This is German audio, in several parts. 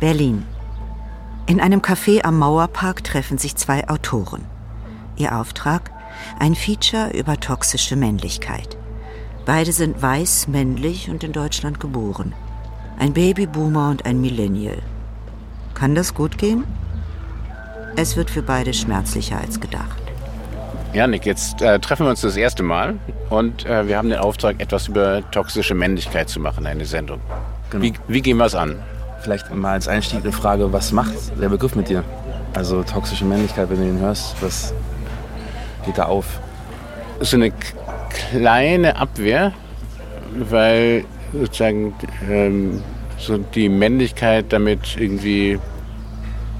Berlin. In einem Café am Mauerpark treffen sich zwei Autoren. Ihr Auftrag? Ein Feature über toxische Männlichkeit. Beide sind weiß, männlich und in Deutschland geboren. Ein Babyboomer und ein Millennial. Kann das gut gehen? Es wird für beide schmerzlicher als gedacht. Ja, Nick, jetzt äh, treffen wir uns das erste Mal und äh, wir haben den Auftrag, etwas über toxische Männlichkeit zu machen, eine Sendung. Genau. Wie, wie gehen wir es an? Vielleicht mal als Einstieg eine Frage, was macht der Begriff mit dir? Also toxische Männlichkeit, wenn du ihn hörst, was geht da auf? So eine kleine Abwehr, weil sozusagen ähm, so die Männlichkeit damit irgendwie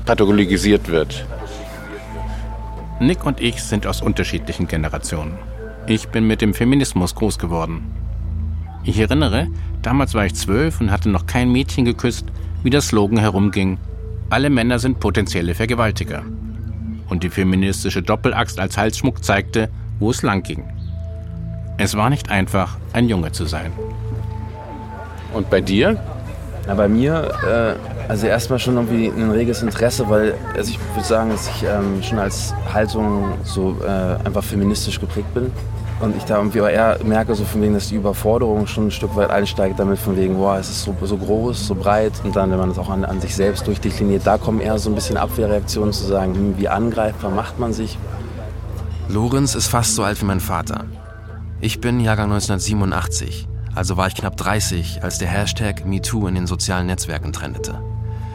pathologisiert wird. Nick und ich sind aus unterschiedlichen Generationen. Ich bin mit dem Feminismus groß geworden. Ich erinnere, damals war ich zwölf und hatte noch kein Mädchen geküsst, wie der Slogan herumging, alle Männer sind potenzielle Vergewaltiger. Und die feministische Doppelaxt als Halsschmuck zeigte, wo es lang ging. Es war nicht einfach, ein Junge zu sein. Und bei dir? Na, bei mir, äh, also erstmal schon irgendwie ein reges Interesse, weil also ich würde sagen, dass ich ähm, schon als Haltung so äh, einfach feministisch geprägt bin. Und ich da irgendwie eher merke, so von wegen, dass die Überforderung schon ein Stück weit einsteigt, damit von wegen, boah, es ist so, so groß, so breit. Und dann, wenn man das auch an, an sich selbst durchdekliniert, da kommen eher so ein bisschen Abwehrreaktionen zu sagen, hm, wie angreifbar macht man sich. Lorenz ist fast so alt wie mein Vater. Ich bin Jahrgang 1987, also war ich knapp 30, als der Hashtag MeToo in den sozialen Netzwerken trendete.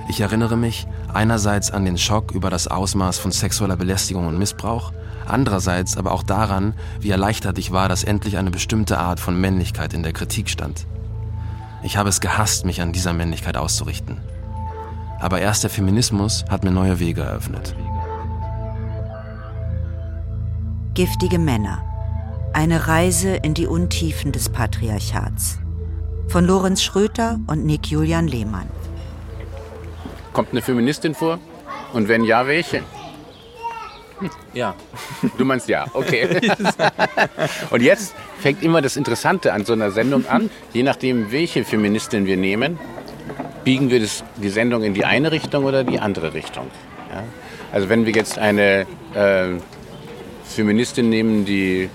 Ich erinnere mich einerseits an den Schock über das Ausmaß von sexueller Belästigung und Missbrauch, andererseits aber auch daran, wie erleichtert ich war, dass endlich eine bestimmte Art von Männlichkeit in der Kritik stand. Ich habe es gehasst, mich an dieser Männlichkeit auszurichten. Aber erst der Feminismus hat mir neue Wege eröffnet. Giftige Männer eine Reise in die Untiefen des Patriarchats. Von Lorenz Schröter und Nick Julian Lehmann. Kommt eine Feministin vor? Und wenn ja, welche? Ja. Du meinst ja, okay. Und jetzt fängt immer das Interessante an so einer Sendung an. Je nachdem, welche Feministin wir nehmen, biegen wir das, die Sendung in die eine Richtung oder die andere Richtung. Ja? Also wenn wir jetzt eine äh, Feministin nehmen, die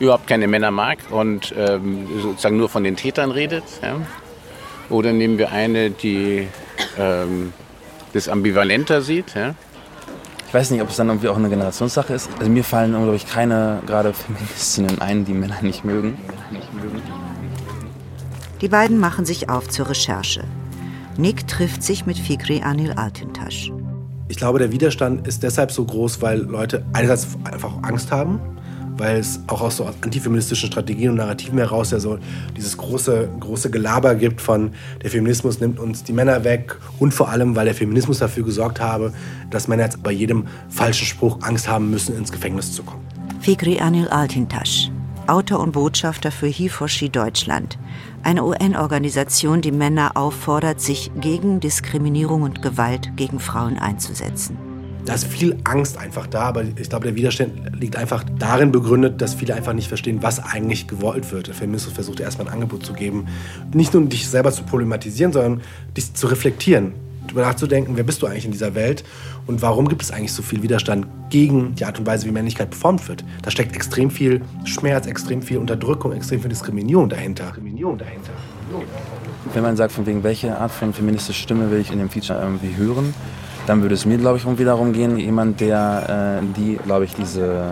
überhaupt keine Männer mag und ähm, sozusagen nur von den Tätern redet. Ja? Oder nehmen wir eine, die ähm, das ambivalenter sieht. Ja? Ich weiß nicht, ob es dann irgendwie auch eine Generationssache ist. Also mir fallen, glaube ich, keine gerade Feministinnen ein, die Männer nicht mögen. Die beiden machen sich auf zur Recherche. Nick trifft sich mit Fikri Anil Altintasch. Ich glaube, der Widerstand ist deshalb so groß, weil Leute einerseits einfach Angst haben weil es auch aus so antifeministischen Strategien und Narrativen heraus ja so dieses große, große Gelaber gibt von der Feminismus nimmt uns die Männer weg und vor allem, weil der Feminismus dafür gesorgt habe, dass Männer jetzt bei jedem falschen Spruch Angst haben müssen, ins Gefängnis zu kommen. Fikri Anil Altintasch, Autor und Botschafter für HeForShe Deutschland, eine UN-Organisation, die Männer auffordert, sich gegen Diskriminierung und Gewalt gegen Frauen einzusetzen da ist viel Angst einfach da, aber ich glaube, der Widerstand liegt einfach darin begründet, dass viele einfach nicht verstehen, was eigentlich gewollt wird. Der Feminismus versucht erstmal ein Angebot zu geben, nicht nur dich selber zu problematisieren, sondern dich zu reflektieren, darüber nachzudenken, wer bist du eigentlich in dieser Welt und warum gibt es eigentlich so viel Widerstand gegen die Art und Weise, wie Männlichkeit performt wird. Da steckt extrem viel Schmerz, extrem viel Unterdrückung, extrem viel Diskriminierung dahinter. Diskriminierung dahinter. Wenn man sagt, von wegen welche Art von feministischer Stimme will ich in dem Feature irgendwie hören, dann würde es mir, glaube ich, um wiederum gehen, jemand, der äh, die, glaube ich, diese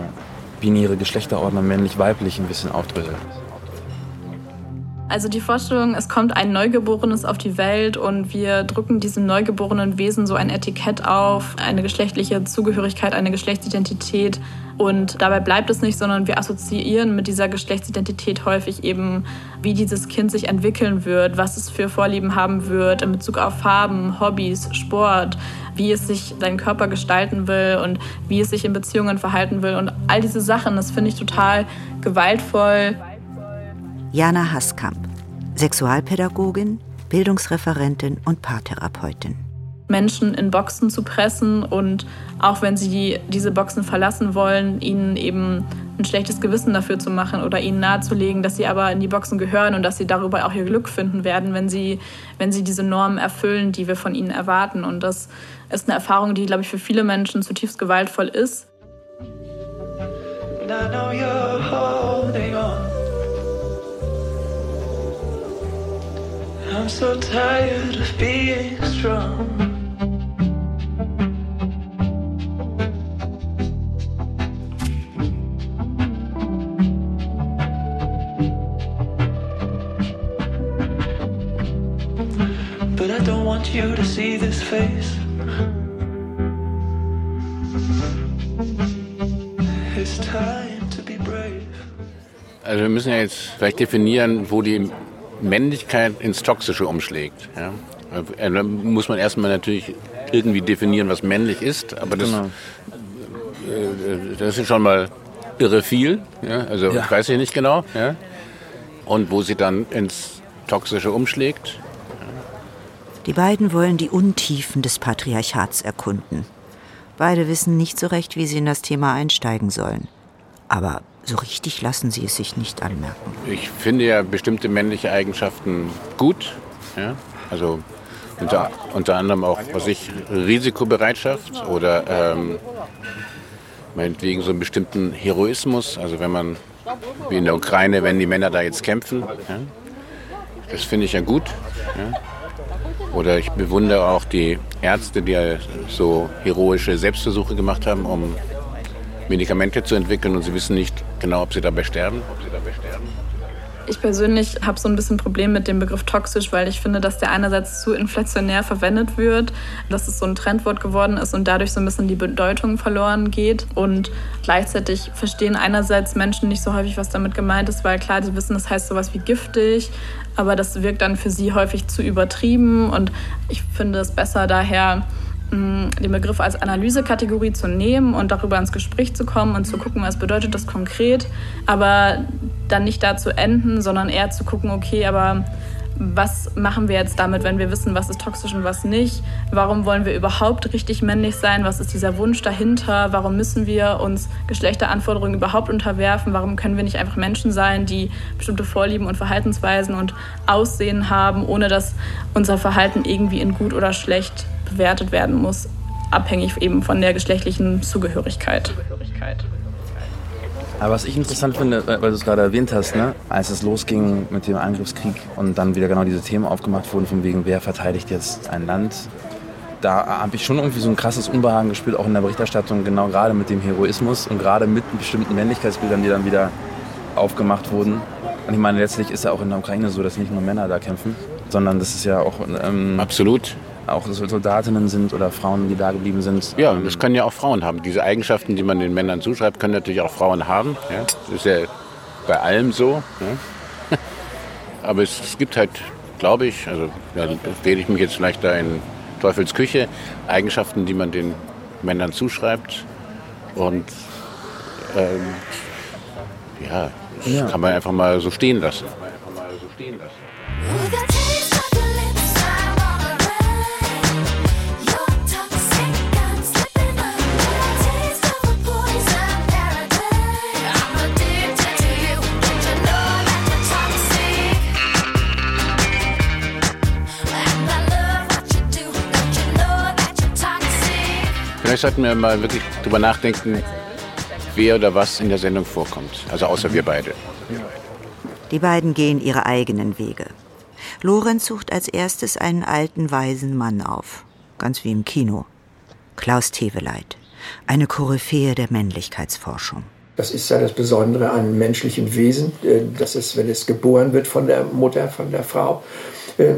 binäre Geschlechterordnung männlich-weiblich ein bisschen aufdröselt. Also die Vorstellung, es kommt ein Neugeborenes auf die Welt und wir drücken diesem neugeborenen Wesen so ein Etikett auf, eine geschlechtliche Zugehörigkeit, eine Geschlechtsidentität. Und dabei bleibt es nicht, sondern wir assoziieren mit dieser Geschlechtsidentität häufig eben, wie dieses Kind sich entwickeln wird, was es für Vorlieben haben wird in Bezug auf Farben, Hobbys, Sport, wie es sich seinen Körper gestalten will und wie es sich in Beziehungen verhalten will. Und all diese Sachen, das finde ich total gewaltvoll. Jana Haskamp, Sexualpädagogin, Bildungsreferentin und Paartherapeutin. Menschen in Boxen zu pressen und auch wenn sie diese Boxen verlassen wollen, ihnen eben ein schlechtes Gewissen dafür zu machen oder ihnen nahezulegen, dass sie aber in die Boxen gehören und dass sie darüber auch ihr Glück finden werden, wenn sie, wenn sie diese Normen erfüllen, die wir von ihnen erwarten. Und das ist eine Erfahrung, die, glaube ich, für viele Menschen zutiefst gewaltvoll ist. I'm so tired of being strong. You to see this face. It's time to be brave. Also wir müssen ja jetzt vielleicht definieren, wo die Männlichkeit ins Toxische umschlägt. Ja? Also, da muss man erstmal natürlich irgendwie definieren, was männlich ist, aber das, genau. Äh, das ist schon mal irre viel. Ja? Also ja. ich weiß ich nicht genau. Ja? Und wo sie dann ins Toxische umschlägt. Die beiden wollen die Untiefen des Patriarchats erkunden. Beide wissen nicht so recht, wie sie in das Thema einsteigen sollen. Aber so richtig lassen sie es sich nicht anmerken. Ich finde ja bestimmte männliche Eigenschaften gut. Ja? Also unter, unter anderem auch, was ich, Risikobereitschaft oder ähm, meinetwegen so einen bestimmten Heroismus. Also wenn man, wie in der Ukraine, wenn die Männer da jetzt kämpfen. Ja? Das finde ich ja gut. Ja? Oder ich bewundere auch die Ärzte, die so heroische Selbstversuche gemacht haben, um Medikamente zu entwickeln und sie wissen nicht genau, ob sie dabei sterben. Ob sie dabei sterben. Ich persönlich habe so ein bisschen Problem mit dem Begriff toxisch, weil ich finde, dass der einerseits zu inflationär verwendet wird, dass es so ein Trendwort geworden ist und dadurch so ein bisschen die Bedeutung verloren geht. Und gleichzeitig verstehen einerseits Menschen nicht so häufig, was damit gemeint ist, weil klar, sie wissen, das heißt sowas wie giftig, aber das wirkt dann für sie häufig zu übertrieben. Und ich finde es besser daher, den Begriff als Analysekategorie zu nehmen und darüber ins Gespräch zu kommen und zu gucken, was bedeutet das konkret, aber dann nicht da zu enden, sondern eher zu gucken, okay, aber was machen wir jetzt damit, wenn wir wissen, was ist toxisch und was nicht? Warum wollen wir überhaupt richtig männlich sein? Was ist dieser Wunsch dahinter? Warum müssen wir uns Geschlechteranforderungen überhaupt unterwerfen? Warum können wir nicht einfach Menschen sein, die bestimmte Vorlieben und Verhaltensweisen und Aussehen haben, ohne dass unser Verhalten irgendwie in gut oder schlecht bewertet werden muss, abhängig eben von der geschlechtlichen Zugehörigkeit. Aber was ich interessant finde, weil du es gerade erwähnt hast, ne, als es losging mit dem Angriffskrieg und dann wieder genau diese Themen aufgemacht wurden, von wegen, wer verteidigt jetzt ein Land, da habe ich schon irgendwie so ein krasses Unbehagen gespürt, auch in der Berichterstattung, genau gerade mit dem Heroismus und gerade mit bestimmten Männlichkeitsbildern, die dann wieder aufgemacht wurden. Und ich meine, letztlich ist ja auch in der Ukraine so, dass nicht nur Männer da kämpfen, sondern das ist ja auch... Ähm, Absolut auch Soldatinnen sind oder Frauen, die da geblieben sind. Ja, das können ja auch Frauen haben. Diese Eigenschaften, die man den Männern zuschreibt, können natürlich auch Frauen haben. Ja? Das ist ja bei allem so. Ja? Aber es, es, gibt halt, glaube ich, also da wähle ich mich jetzt vielleicht da in Teufels Küche, Eigenschaften, die man den Männern zuschreibt. Und ähm, ja, das ja. kann man einfach mal so stehen lassen. Vielleicht sollten wir mal wirklich drüber nachdenken, wer oder was in der Sendung vorkommt. Also außer wir beide. Die beiden gehen ihre eigenen Wege. Lorenz sucht als erstes einen alten, weisen Mann auf. Ganz wie im Kino. Klaus Teveleit. Eine Koryphäe der Männlichkeitsforschung. Das ist ja das Besondere an menschlichen Wesen, äh, dass es, wenn es geboren wird von der Mutter, von der Frau, äh,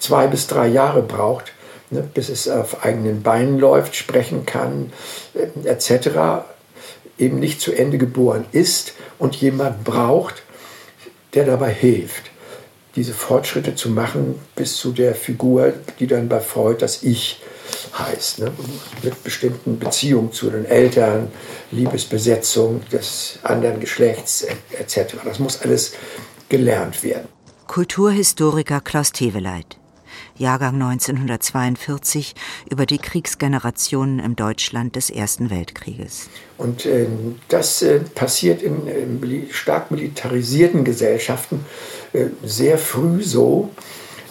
zwei bis drei Jahre braucht, ne, bis es auf eigenen Beinen läuft, sprechen kann, äh, etc., eben nicht zu Ende geboren ist und jemand braucht, der dabei hilft, diese Fortschritte zu machen bis zu der Figur, die dann bei Freud das Ich heißt, ne? mit bestimmten Beziehungen zu den Eltern, Liebesbesetzung des anderen Geschlechts etc. Das muss alles gelernt werden. Kulturhistoriker Klaus Teveleit. Jahrgang 1942, über die Kriegsgenerationen im Deutschland des Ersten Weltkrieges. Und äh, das äh, passiert in, in, stark militarisierten Gesellschaften äh, sehr früh so,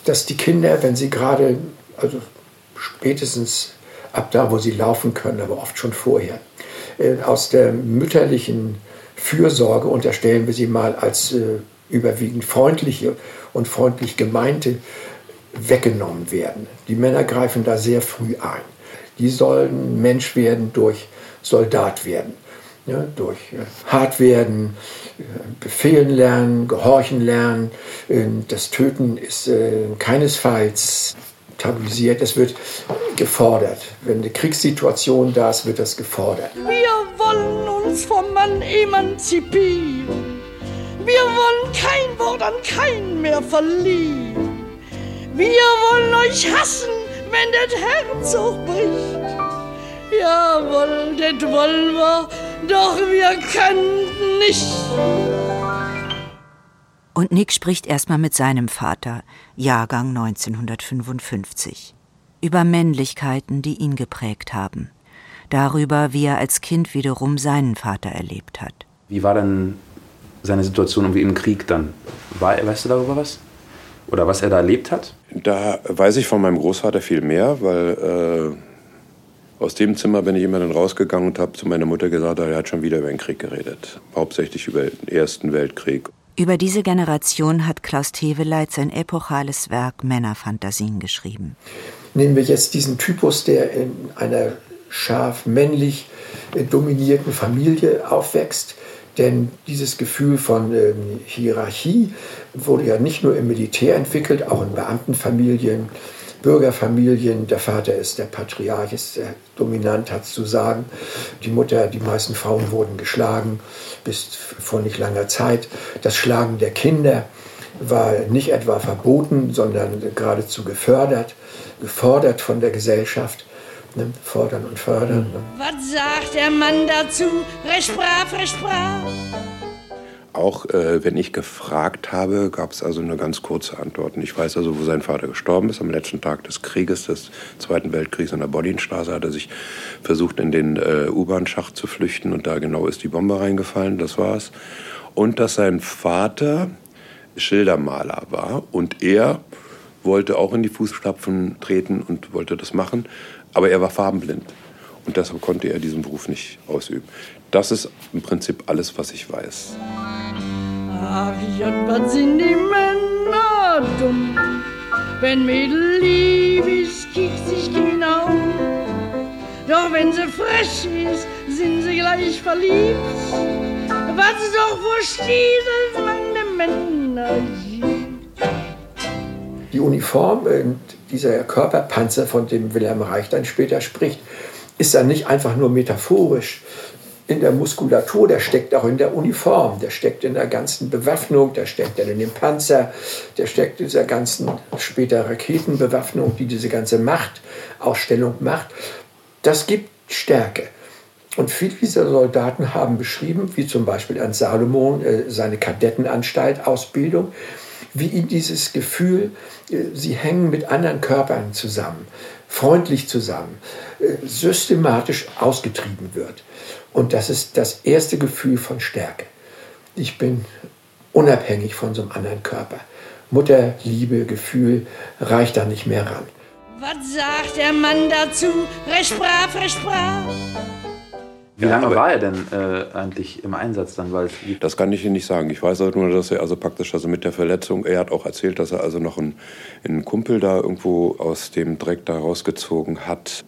dass die Kinder, wenn sie gerade, also spätestens ab da, wo sie laufen können, aber oft schon vorher, äh, aus der mütterlichen Fürsorge unterstellen wir sie mal als äh, überwiegend freundliche und freundlich gemeinte weggenommen werden. Die Männer greifen da sehr früh ein. Die sollen Mensch werden durch Soldat werden. Ja, durch äh, hart werden, äh, befehlen lernen, gehorchen lernen. Äh, das Töten ist äh, keinesfalls tabuisiert, es wird gefordert. Wenn eine Kriegssituation da ist, wird das gefordert. Wir wollen uns vom Mann emanzipieren. Wir wollen kein Wort an keinen mehr verlieren. Wir wollen euch hassen, wenn das Herz bricht. Jawohl, das wollen wir, doch wir können nicht. Und Nick spricht erstmal mit seinem Vater, Jahrgang 1955, über Männlichkeiten, die ihn geprägt haben, darüber, wie er als Kind wiederum seinen Vater erlebt hat. Wie war denn seine Situation irgendwie im Krieg dann? War, weißt du darüber was? Oder was er da erlebt hat? Da weiß ich von meinem Großvater viel mehr, weil äh, aus dem Zimmer bin ich immer dann rausgegangen und habe zu meiner Mutter gesagt, er hat schon wieder über den Krieg geredet. Hauptsächlich über den Ersten Weltkrieg. Über diese Generation hat Klaus Teweleit sein epochales Werk Männerfantasien geschrieben. Nehmen wir jetzt diesen Typus, der in einer scharf männlich dominierten Familie aufwächst. Denn dieses Gefühl von ähm, Hierarchie wurde ja nicht nur im Militär entwickelt, auch in Beamtenfamilien, Bürgerfamilien. Der Vater ist der Patriarch, ist der dominant, hat es zu sagen. Die Mutter, die meisten Frauen wurden geschlagen bis vor nicht langer Zeit. Das Schlagen der Kinder war nicht etwa verboten, sondern geradezu gefördert, gefordert von der Gesellschaft. Ne? Fordern und fördern. Ne? Was sagt der Mann dazu? Recht brav, recht brav. Auch äh, wenn ich gefragt habe, gab es also eine ganz kurze Antwort. Ich weiß also, wo sein Vater gestorben ist. Am letzten Tag des Krieges, des Zweiten Weltkriegs an der Bollinstraße, hat er sich versucht, in den äh, U-Bahn-Schacht zu flüchten. Und da genau ist die Bombe reingefallen. Das war's. Und dass sein Vater Schildermaler war. Und er wollte auch in die Fußstapfen treten und wollte das machen. Aber er war farbenblind. Und deshalb konnte er diesen Beruf nicht ausüben. Das ist im Prinzip alles, was ich weiß. Ach was sind die Männer dumm? Wenn Mädel lieb ist, kickt sich genau. Doch wenn sie frech ist, sind sie gleich verliebt. Was doch versteht, man die Männer Die Uniform, äh, dieser Körperpanzer, von dem Wilhelm Reich dann später spricht, ist dann nicht einfach nur metaphorisch in der Muskulatur, der steckt auch in der Uniform, der steckt in der ganzen Bewaffnung, der steckt in dem Panzer, der steckt in dieser ganzen später Raketenbewaffnung, die diese ganze Machtausstellung macht. Das gibt Stärke. Und viele dieser Soldaten haben beschrieben, wie zum Beispiel an Salomon, äh, seine Kadettenanstalt, Ausbildung, wie ihnen dieses Gefühl, äh, sie hängen mit anderen Körpern zusammen, freundlich zusammen, äh, systematisch ausgetrieben wird. Und das ist das erste Gefühl von Stärke. Ich bin unabhängig von so einem anderen Körper. Mutterliebe, Gefühl reicht da nicht mehr ran. Was sagt der Mann dazu? Recht brav, recht brav. Wie lange ja, war er denn äh, eigentlich im Einsatz dann? Weil das kann ich Ihnen nicht sagen. Ich weiß also nur, dass er also praktisch also mit der Verletzung, er hat auch erzählt, dass er also noch einen, einen Kumpel da irgendwo aus dem Dreck da rausgezogen hat,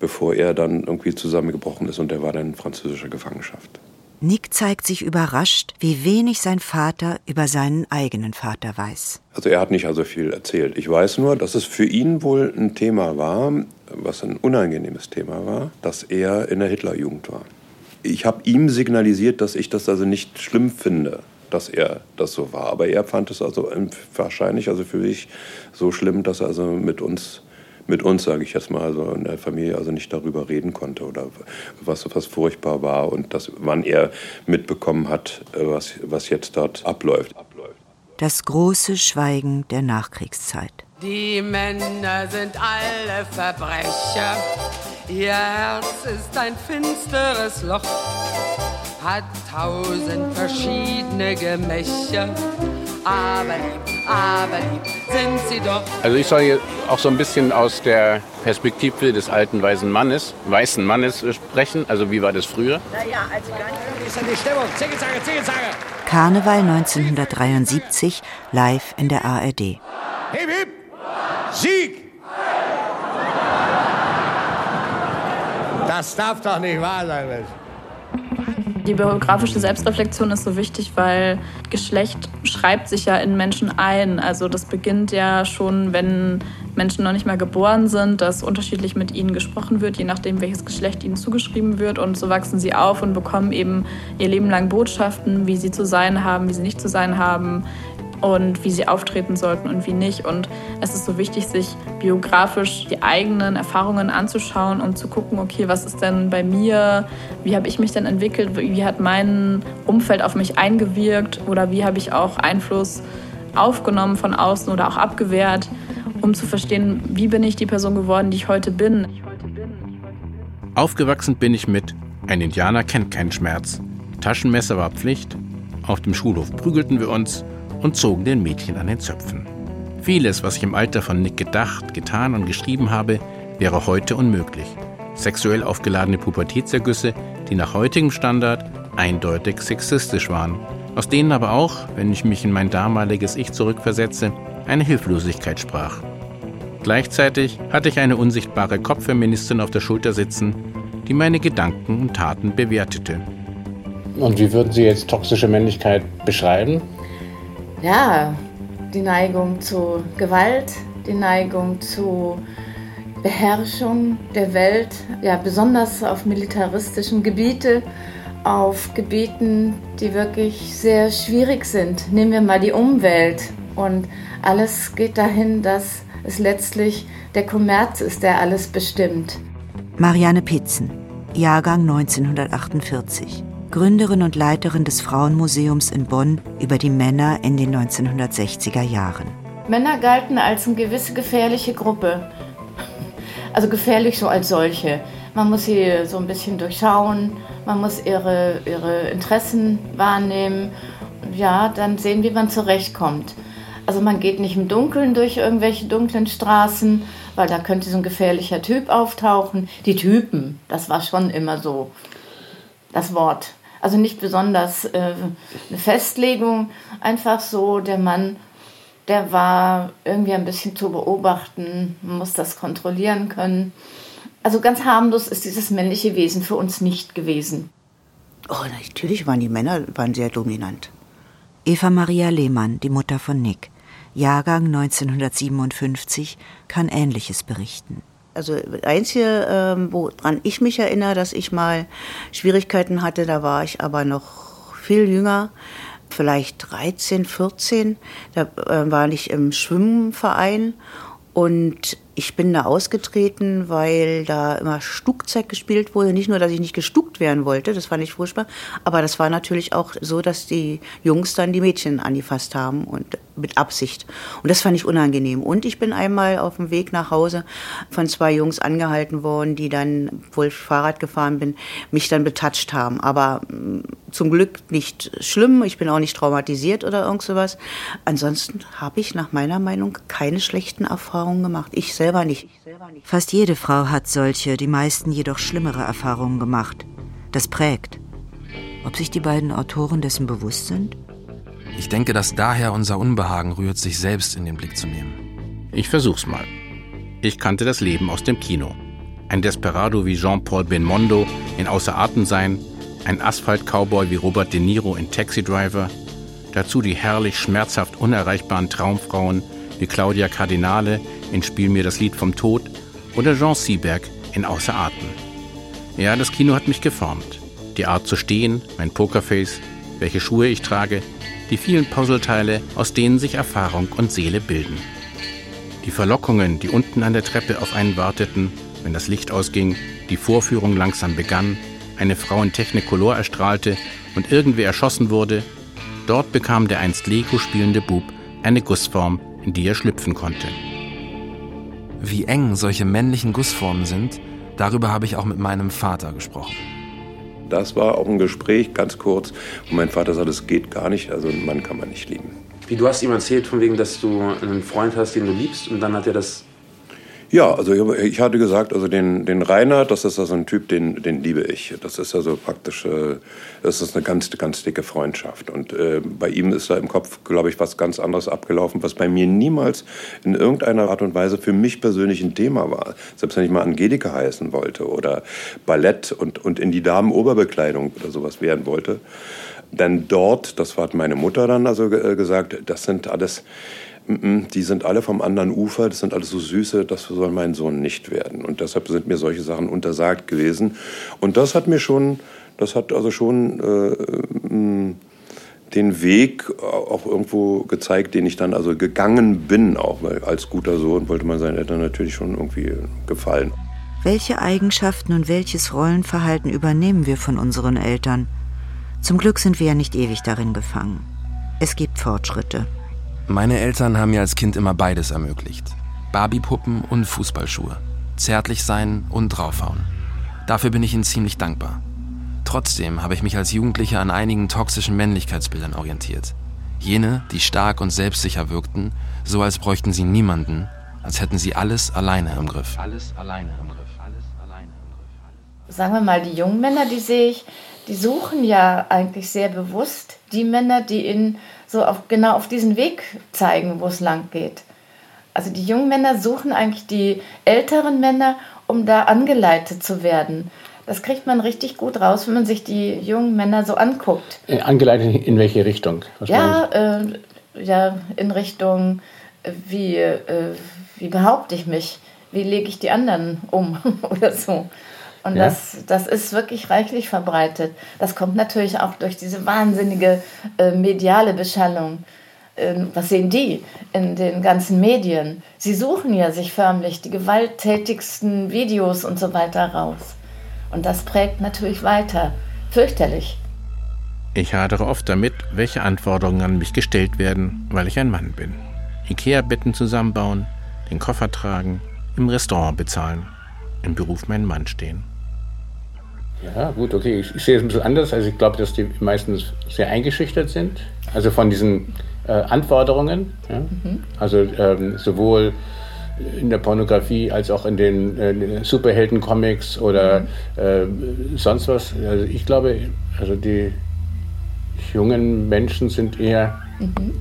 bevor er dann irgendwie zusammengebrochen ist und er war dann in französischer Gefangenschaft. Nick zeigt sich überrascht, wie wenig sein Vater über seinen eigenen Vater weiß. Also er hat nicht also viel erzählt. Ich weiß nur, dass es für ihn wohl ein Thema war, was ein unangenehmes Thema war, dass er in der Hitlerjugend war. Ich habe ihm signalisiert, dass ich das also nicht schlimm finde, dass er das so war. Aber er fand es also wahrscheinlich also für mich so schlimm, dass er also mit uns mit uns, sage ich jetzt mal, also in der Familie also nicht darüber reden konnte oder was, was furchtbar war und das, wann er mitbekommen hat, äh, was, was jetzt dort abläuft. Das große Schweigen der Nachkriegszeit. Die Männer sind alle Verbrecher. Ihr Herz ist ein finsteres Loch, hat tausend verschiedene Gemächer. Aber lieb, aber lieb sind sie doch. Also ich soll hier auch so ein bisschen aus der Perspektive des alten weißen Mannes, weißen Mannes sprechen. Also wie war das früher? Naja, also ganz ist ja die Stimmung. Zicke, zacke, Karneval 1973 live in der ARD. Hip, hip. Sieg! Das darf doch nicht wahr sein, Mensch. Die biografische Selbstreflexion ist so wichtig, weil Geschlecht schreibt sich ja in Menschen ein. Also das beginnt ja schon, wenn Menschen noch nicht mal geboren sind, dass unterschiedlich mit ihnen gesprochen wird, je nachdem, welches Geschlecht ihnen zugeschrieben wird. Und so wachsen sie auf und bekommen eben ihr Leben lang Botschaften, wie sie zu sein haben, wie sie nicht zu sein haben, und wie sie auftreten sollten und wie nicht. Und es ist so wichtig, sich biografisch die eigenen Erfahrungen anzuschauen und zu gucken, okay, was ist denn bei mir, wie habe ich mich denn entwickelt, wie hat mein Umfeld auf mich eingewirkt oder wie habe ich auch Einfluss aufgenommen von außen oder auch abgewehrt, um zu verstehen, wie bin ich die Person geworden, die ich heute bin. Aufgewachsen bin ich mit Ein Indianer kennt keinen Schmerz. Taschenmesser war Pflicht. Auf dem Schulhof prügelten wir uns und zogen den Mädchen an den Zöpfen. Vieles, was ich im Alter von Nick gedacht, getan und geschrieben habe, wäre heute unmöglich. Sexuell aufgeladene Pubertätsergüsse, die nach heutigem Standard eindeutig sexistisch waren, aus denen aber auch, wenn ich mich in mein damaliges Ich zurückversetze, eine Hilflosigkeit sprach. Gleichzeitig hatte ich eine unsichtbare Kopffeministin auf der Schulter sitzen, die meine Gedanken und Taten bewertete. Und wie würden Sie jetzt toxische Männlichkeit beschreiben? Ja, die Neigung zu Gewalt, die Neigung zu Beherrschung der Welt, ja, besonders auf militaristischen Gebieten, auf Gebieten, die wirklich sehr schwierig sind. Nehmen wir mal die Umwelt und alles geht dahin, dass es letztlich der Kommerz ist, der alles bestimmt. Marianne Pitzen, Jahrgang 1948. Gründerin und Leiterin des Frauenmuseums in Bonn über die Männer in den 1960er Jahren. Männer galten als eine gewisse gefährliche Gruppe. Also gefährlich so als solche. Man muss sie so ein bisschen durchschauen, man muss ihre, ihre Interessen wahrnehmen. Ja, dann sehen, wie man zurechtkommt. Also man geht nicht im Dunkeln durch irgendwelche dunklen Straßen, weil da könnte so ein gefährlicher Typ auftauchen. Die Typen, das war schon immer so das Wort. Also nicht besonders äh, eine Festlegung, einfach so, der Mann, der war irgendwie ein bisschen zu beobachten, man muss das kontrollieren können. Also ganz harmlos ist dieses männliche Wesen für uns nicht gewesen. Oh, natürlich waren die Männer waren sehr dominant. Eva Maria Lehmann, die Mutter von Nick, Jahrgang 1957, kann Ähnliches berichten. Also Einzige, ähm, woran ich mich erinnere, dass ich mal Schwierigkeiten hatte, da war ich aber noch viel jünger, vielleicht 13, 14. Da äh, war ich im Schwimmverein und ich bin da ausgetreten, weil da immer Stuckzeug gespielt wurde. Nicht nur, dass ich nicht gestuckt werden wollte, das fand ich furchtbar, aber das war natürlich auch so, dass die Jungs dann die Mädchen angefasst haben und mit Absicht. Und das fand ich unangenehm. Und ich bin einmal auf dem Weg nach Hause von zwei Jungs angehalten worden, die dann, wo ich Fahrrad gefahren bin, mich dann betatscht haben. Aber mm, zum Glück nicht schlimm. Ich bin auch nicht traumatisiert oder irgend sowas. Ansonsten habe ich nach meiner Meinung keine schlechten Erfahrungen gemacht. Ich selber nicht. Fast jede Frau hat solche, die meisten jedoch schlimmere Erfahrungen gemacht. Das prägt. Ob sich die beiden Autoren dessen bewusst sind? Ich denke, dass daher unser Unbehagen rührt, sich selbst in den Blick zu nehmen. Ich versuch's mal. Ich kannte das Leben aus dem Kino. Ein Desperado wie Jean-Paul Belmondo in Außer Atem sein, ein Asphalt-Cowboy wie Robert De Niro in Taxi Driver, dazu die herrlich schmerzhaft unerreichbaren Traumfrauen wie Claudia Cardinale in Spiel mir das Lied vom Tod oder Jean Sieberg in Außer Atem. Ja, das Kino hat mich geformt. Die Art zu stehen, mein Pokerface, welche Schuhe ich trage, die vielen Puzzleteile, aus denen sich Erfahrung und Seele bilden. Die Verlockungen, die unten an der Treppe auf einen warteten, wenn das Licht ausging, die Vorführung langsam begann, eine Frau in Technicolor erstrahlte und irgendwer erschossen wurde, dort bekam der einst Lego spielende Bub eine Gussform, in die er schlüpfen konnte. Wie eng solche männlichen Gussformen sind, darüber habe ich auch mit meinem Vater gesprochen. Das war auch ein Gespräch, ganz kurz, wo mein Vater sagte, es geht gar nicht, also einen Mann kann man nicht lieben. Wie du hast ihm erzählt, von wegen, dass du einen Freund hast, den du liebst, und dann hat er das ja, also ich hatte gesagt, also den, den Rainer, das ist also ein Typ, den, den liebe ich. Das ist also praktisch, äh, das ist eine ganz, ganz dicke Freundschaft. Und äh, bei ihm ist da im Kopf, glaube ich, was ganz anderes abgelaufen, was bei mir niemals in irgendeiner Art und Weise für mich persönlich ein Thema war. Selbst wenn ich mal Angelika heißen wollte oder Ballett und, und in die Damenoberbekleidung oder sowas werden wollte. Denn dort, das hat meine Mutter dann also äh, gesagt, das sind alles die sind alle vom anderen Ufer, das sind alles so süße, das soll mein Sohn nicht werden. Und deshalb sind mir solche Sachen untersagt gewesen. Und das hat mir schon, das hat also schon äh, den Weg auch irgendwo gezeigt, den ich dann also gegangen bin, auch weil als guter Sohn wollte man seinen Eltern natürlich schon irgendwie gefallen. Welche Eigenschaften und welches Rollenverhalten übernehmen wir von unseren Eltern? Zum Glück sind wir ja nicht ewig darin gefangen. Es gibt Fortschritte. Meine Eltern haben mir als Kind immer beides ermöglicht. Barbiepuppen und Fußballschuhe. Zärtlich sein und draufhauen. Dafür bin ich ihnen ziemlich dankbar. Trotzdem habe ich mich als Jugendlicher an einigen toxischen Männlichkeitsbildern orientiert. Jene, die stark und selbstsicher wirkten, so als bräuchten sie niemanden, als hätten sie alles alleine im Griff. Alles alleine im Griff. Alles alleine im Griff. Sagen wir mal, die jungen Männer, die sehe ich, die suchen ja eigentlich sehr bewusst die Männer, die ihnen so auf, genau auf diesen Weg zeigen, wo es lang geht. Also die jungen Männer suchen eigentlich die älteren Männer, um da angeleitet zu werden. Das kriegt man richtig gut raus, wenn man sich die jungen Männer so anguckt. Angeleitet in welche Richtung? Was ja, äh, ja, in Richtung, äh, wie, äh, wie behaupte ich mich? Wie lege ich die anderen um oder so? Und ja. das, das ist wirklich reichlich verbreitet. Das kommt natürlich auch durch diese wahnsinnige äh, mediale Beschallung. Ähm, was sehen die in den ganzen Medien? Sie suchen ja sich förmlich die gewalttätigsten Videos und so weiter raus. Und das prägt natürlich weiter. Fürchterlich. Ich hadere oft damit, welche Anforderungen an mich gestellt werden, weil ich ein Mann bin. Ikea-Betten zusammenbauen, den Koffer tragen, im Restaurant bezahlen, im Beruf mein Mann stehen. Ja, gut, okay. Ich, ich sehe es ein bisschen anders. Also ich glaube, dass die meistens sehr eingeschüchtert sind. Also von diesen äh, Anforderungen. Ja? Mhm. Also ähm, sowohl in der Pornografie als auch in den äh, Superhelden-Comics oder mhm. äh, sonst was. Also ich glaube, also die jungen Menschen sind eher mhm.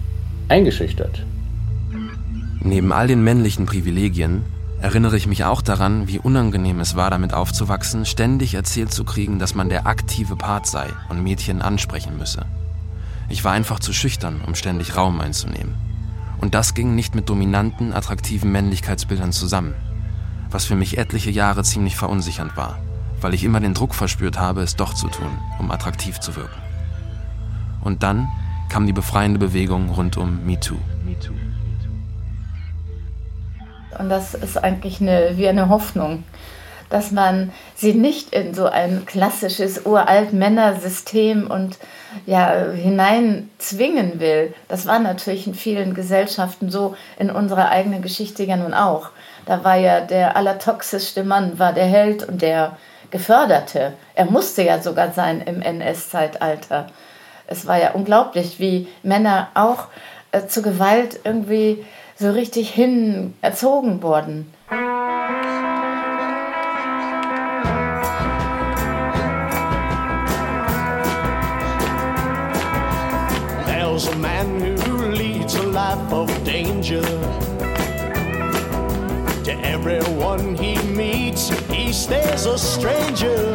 eingeschüchtert. Neben all den männlichen Privilegien erinnere ich mich auch daran, wie unangenehm es war, damit aufzuwachsen, ständig erzählt zu kriegen, dass man der aktive Part sei und Mädchen ansprechen müsse. Ich war einfach zu schüchtern, um ständig Raum einzunehmen. Und das ging nicht mit dominanten, attraktiven Männlichkeitsbildern zusammen, was für mich etliche Jahre ziemlich verunsichernd war, weil ich immer den Druck verspürt habe, es doch zu tun, um attraktiv zu wirken. Und dann kam die befreiende Bewegung rund um MeToo. MeToo. Und das ist eigentlich eine, wie eine Hoffnung, dass man sie nicht in so ein klassisches uralt Männersystem und ja, hinein zwingen will. Das war natürlich in vielen Gesellschaften so, in unserer eigenen Geschichte ja nun auch. Da war ja der allertoxischste Mann, war der Held und der Geförderte. Er musste ja sogar sein im NS-Zeitalter. Es war ja unglaublich, wie Männer auch äh, zu Gewalt irgendwie so richtig hin erzogen worden. There's a man who leads a life of danger. To everyone he meets, he stays a stranger.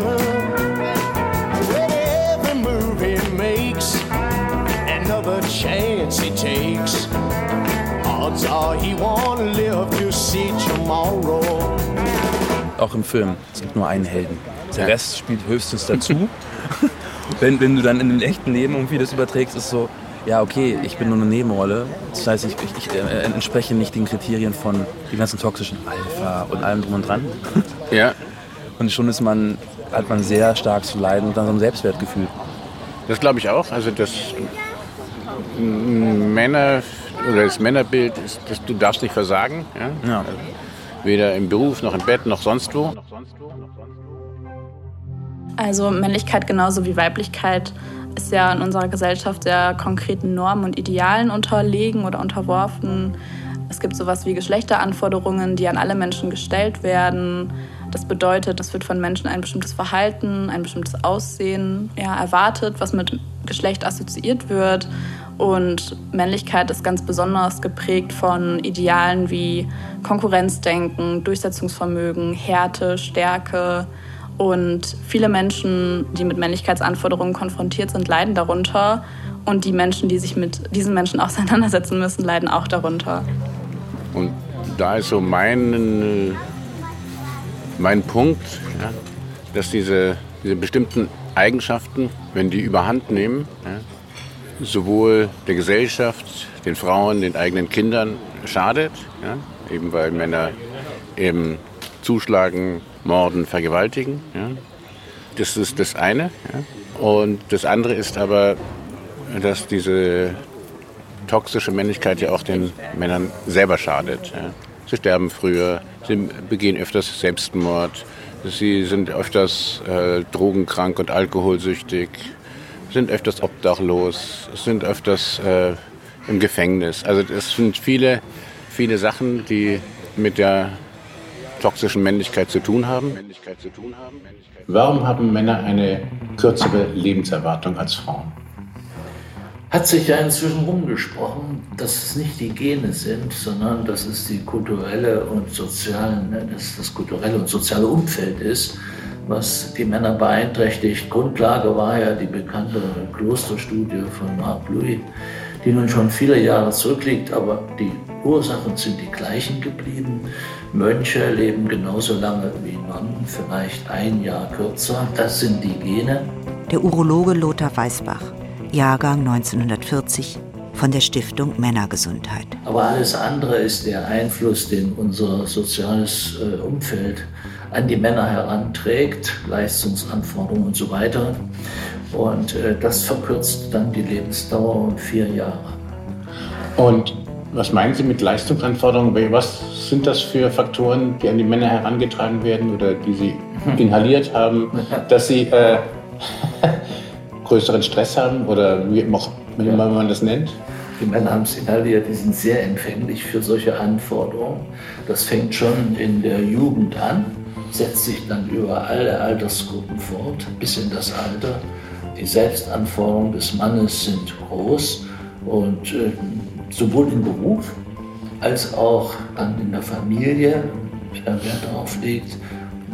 Auch im Film, es gibt nur einen Helden. Der Rest spielt höchstens dazu. wenn, wenn du dann in dem echten Leben irgendwie das überträgst, ist so, ja, okay, ich bin nur eine Nebenrolle. Das heißt, ich, ich, ich äh, entspreche nicht den Kriterien von den ganzen toxischen Alpha und allem drum und dran. Ja. Und schon ist man, hat man sehr stark zu leiden und dann so ein Selbstwertgefühl. Das glaube ich auch. Also, dass Männer oder das Männerbild ist, dass du darfst nicht versagen. Ja? ja. Weder im Beruf, noch im Bett, noch sonst wo. Also Männlichkeit genauso wie Weiblichkeit ist ja in unserer Gesellschaft sehr konkreten Normen und Idealen unterlegen oder unterworfen. Es gibt sowas wie Geschlechteranforderungen, die an alle Menschen gestellt werden. Das bedeutet, es wird von Menschen ein bestimmtes Verhalten, ein bestimmtes Aussehen ja, erwartet, was mit Geschlecht assoziiert wird. Und Männlichkeit ist ganz besonders geprägt von Idealen wie Konkurrenzdenken, Durchsetzungsvermögen, Härte, Stärke. Und viele Menschen, die mit Männlichkeitsanforderungen konfrontiert sind, leiden darunter. Und die Menschen, die sich mit diesen Menschen auseinandersetzen müssen, leiden auch darunter. Und da ist so mein, mein Punkt, ja, dass diese, diese bestimmten Eigenschaften, wenn die überhand nehmen, ja, sowohl der Gesellschaft, den Frauen, den eigenen Kindern schadet, ja, eben weil Männer eben zuschlagen, morden, vergewaltigen. Ja. Das ist das eine. Ja. Und das andere ist aber, dass diese toxische Männlichkeit ja auch den Männern selber schadet. Ja. Sie sterben früher, sie begehen öfters Selbstmord, sie sind öfters äh, drogenkrank und alkoholsüchtig, sind öfters obdachlos, sind öfters äh, im Gefängnis. Also es sind viele, viele Sachen, die mit der toxischen Männlichkeit zu tun haben. Warum haben Männer eine kürzere Lebenserwartung als Frauen? Hat sich ja inzwischen rumgesprochen, dass es nicht die Gene sind, sondern dass es die kulturelle und sozialen, ne, dass das kulturelle und soziale Umfeld ist, was die Männer beeinträchtigt. Grundlage war ja die bekannte Klosterstudie von Marc Louis, die nun schon viele Jahre zurückliegt, aber die Ursachen sind die gleichen geblieben. Mönche leben genauso lange wie Nonnen, vielleicht ein Jahr kürzer. Das sind die Gene. Der Urologe Lothar Weißbach, Jahrgang 1940, von der Stiftung Männergesundheit. Aber alles andere ist der Einfluss, den unser soziales äh, Umfeld an die Männer heranträgt, Leistungsanforderungen und so weiter. Und äh, das verkürzt dann die Lebensdauer um vier Jahre. Und was meinen Sie mit Leistungsanforderungen? Was sind das für Faktoren, die an die Männer herangetragen werden oder die Sie inhaliert haben, dass sie äh, größeren Stress haben oder wie, wie man das nennt? Die Männer haben es inhaliert, die sind sehr empfänglich für solche Anforderungen. Das fängt schon in der Jugend an, setzt sich dann über alle Altersgruppen fort, bis in das Alter. Die Selbstanforderungen des Mannes sind groß und äh, sowohl im Beruf als auch dann in der Familie, wer Wert darauf legt,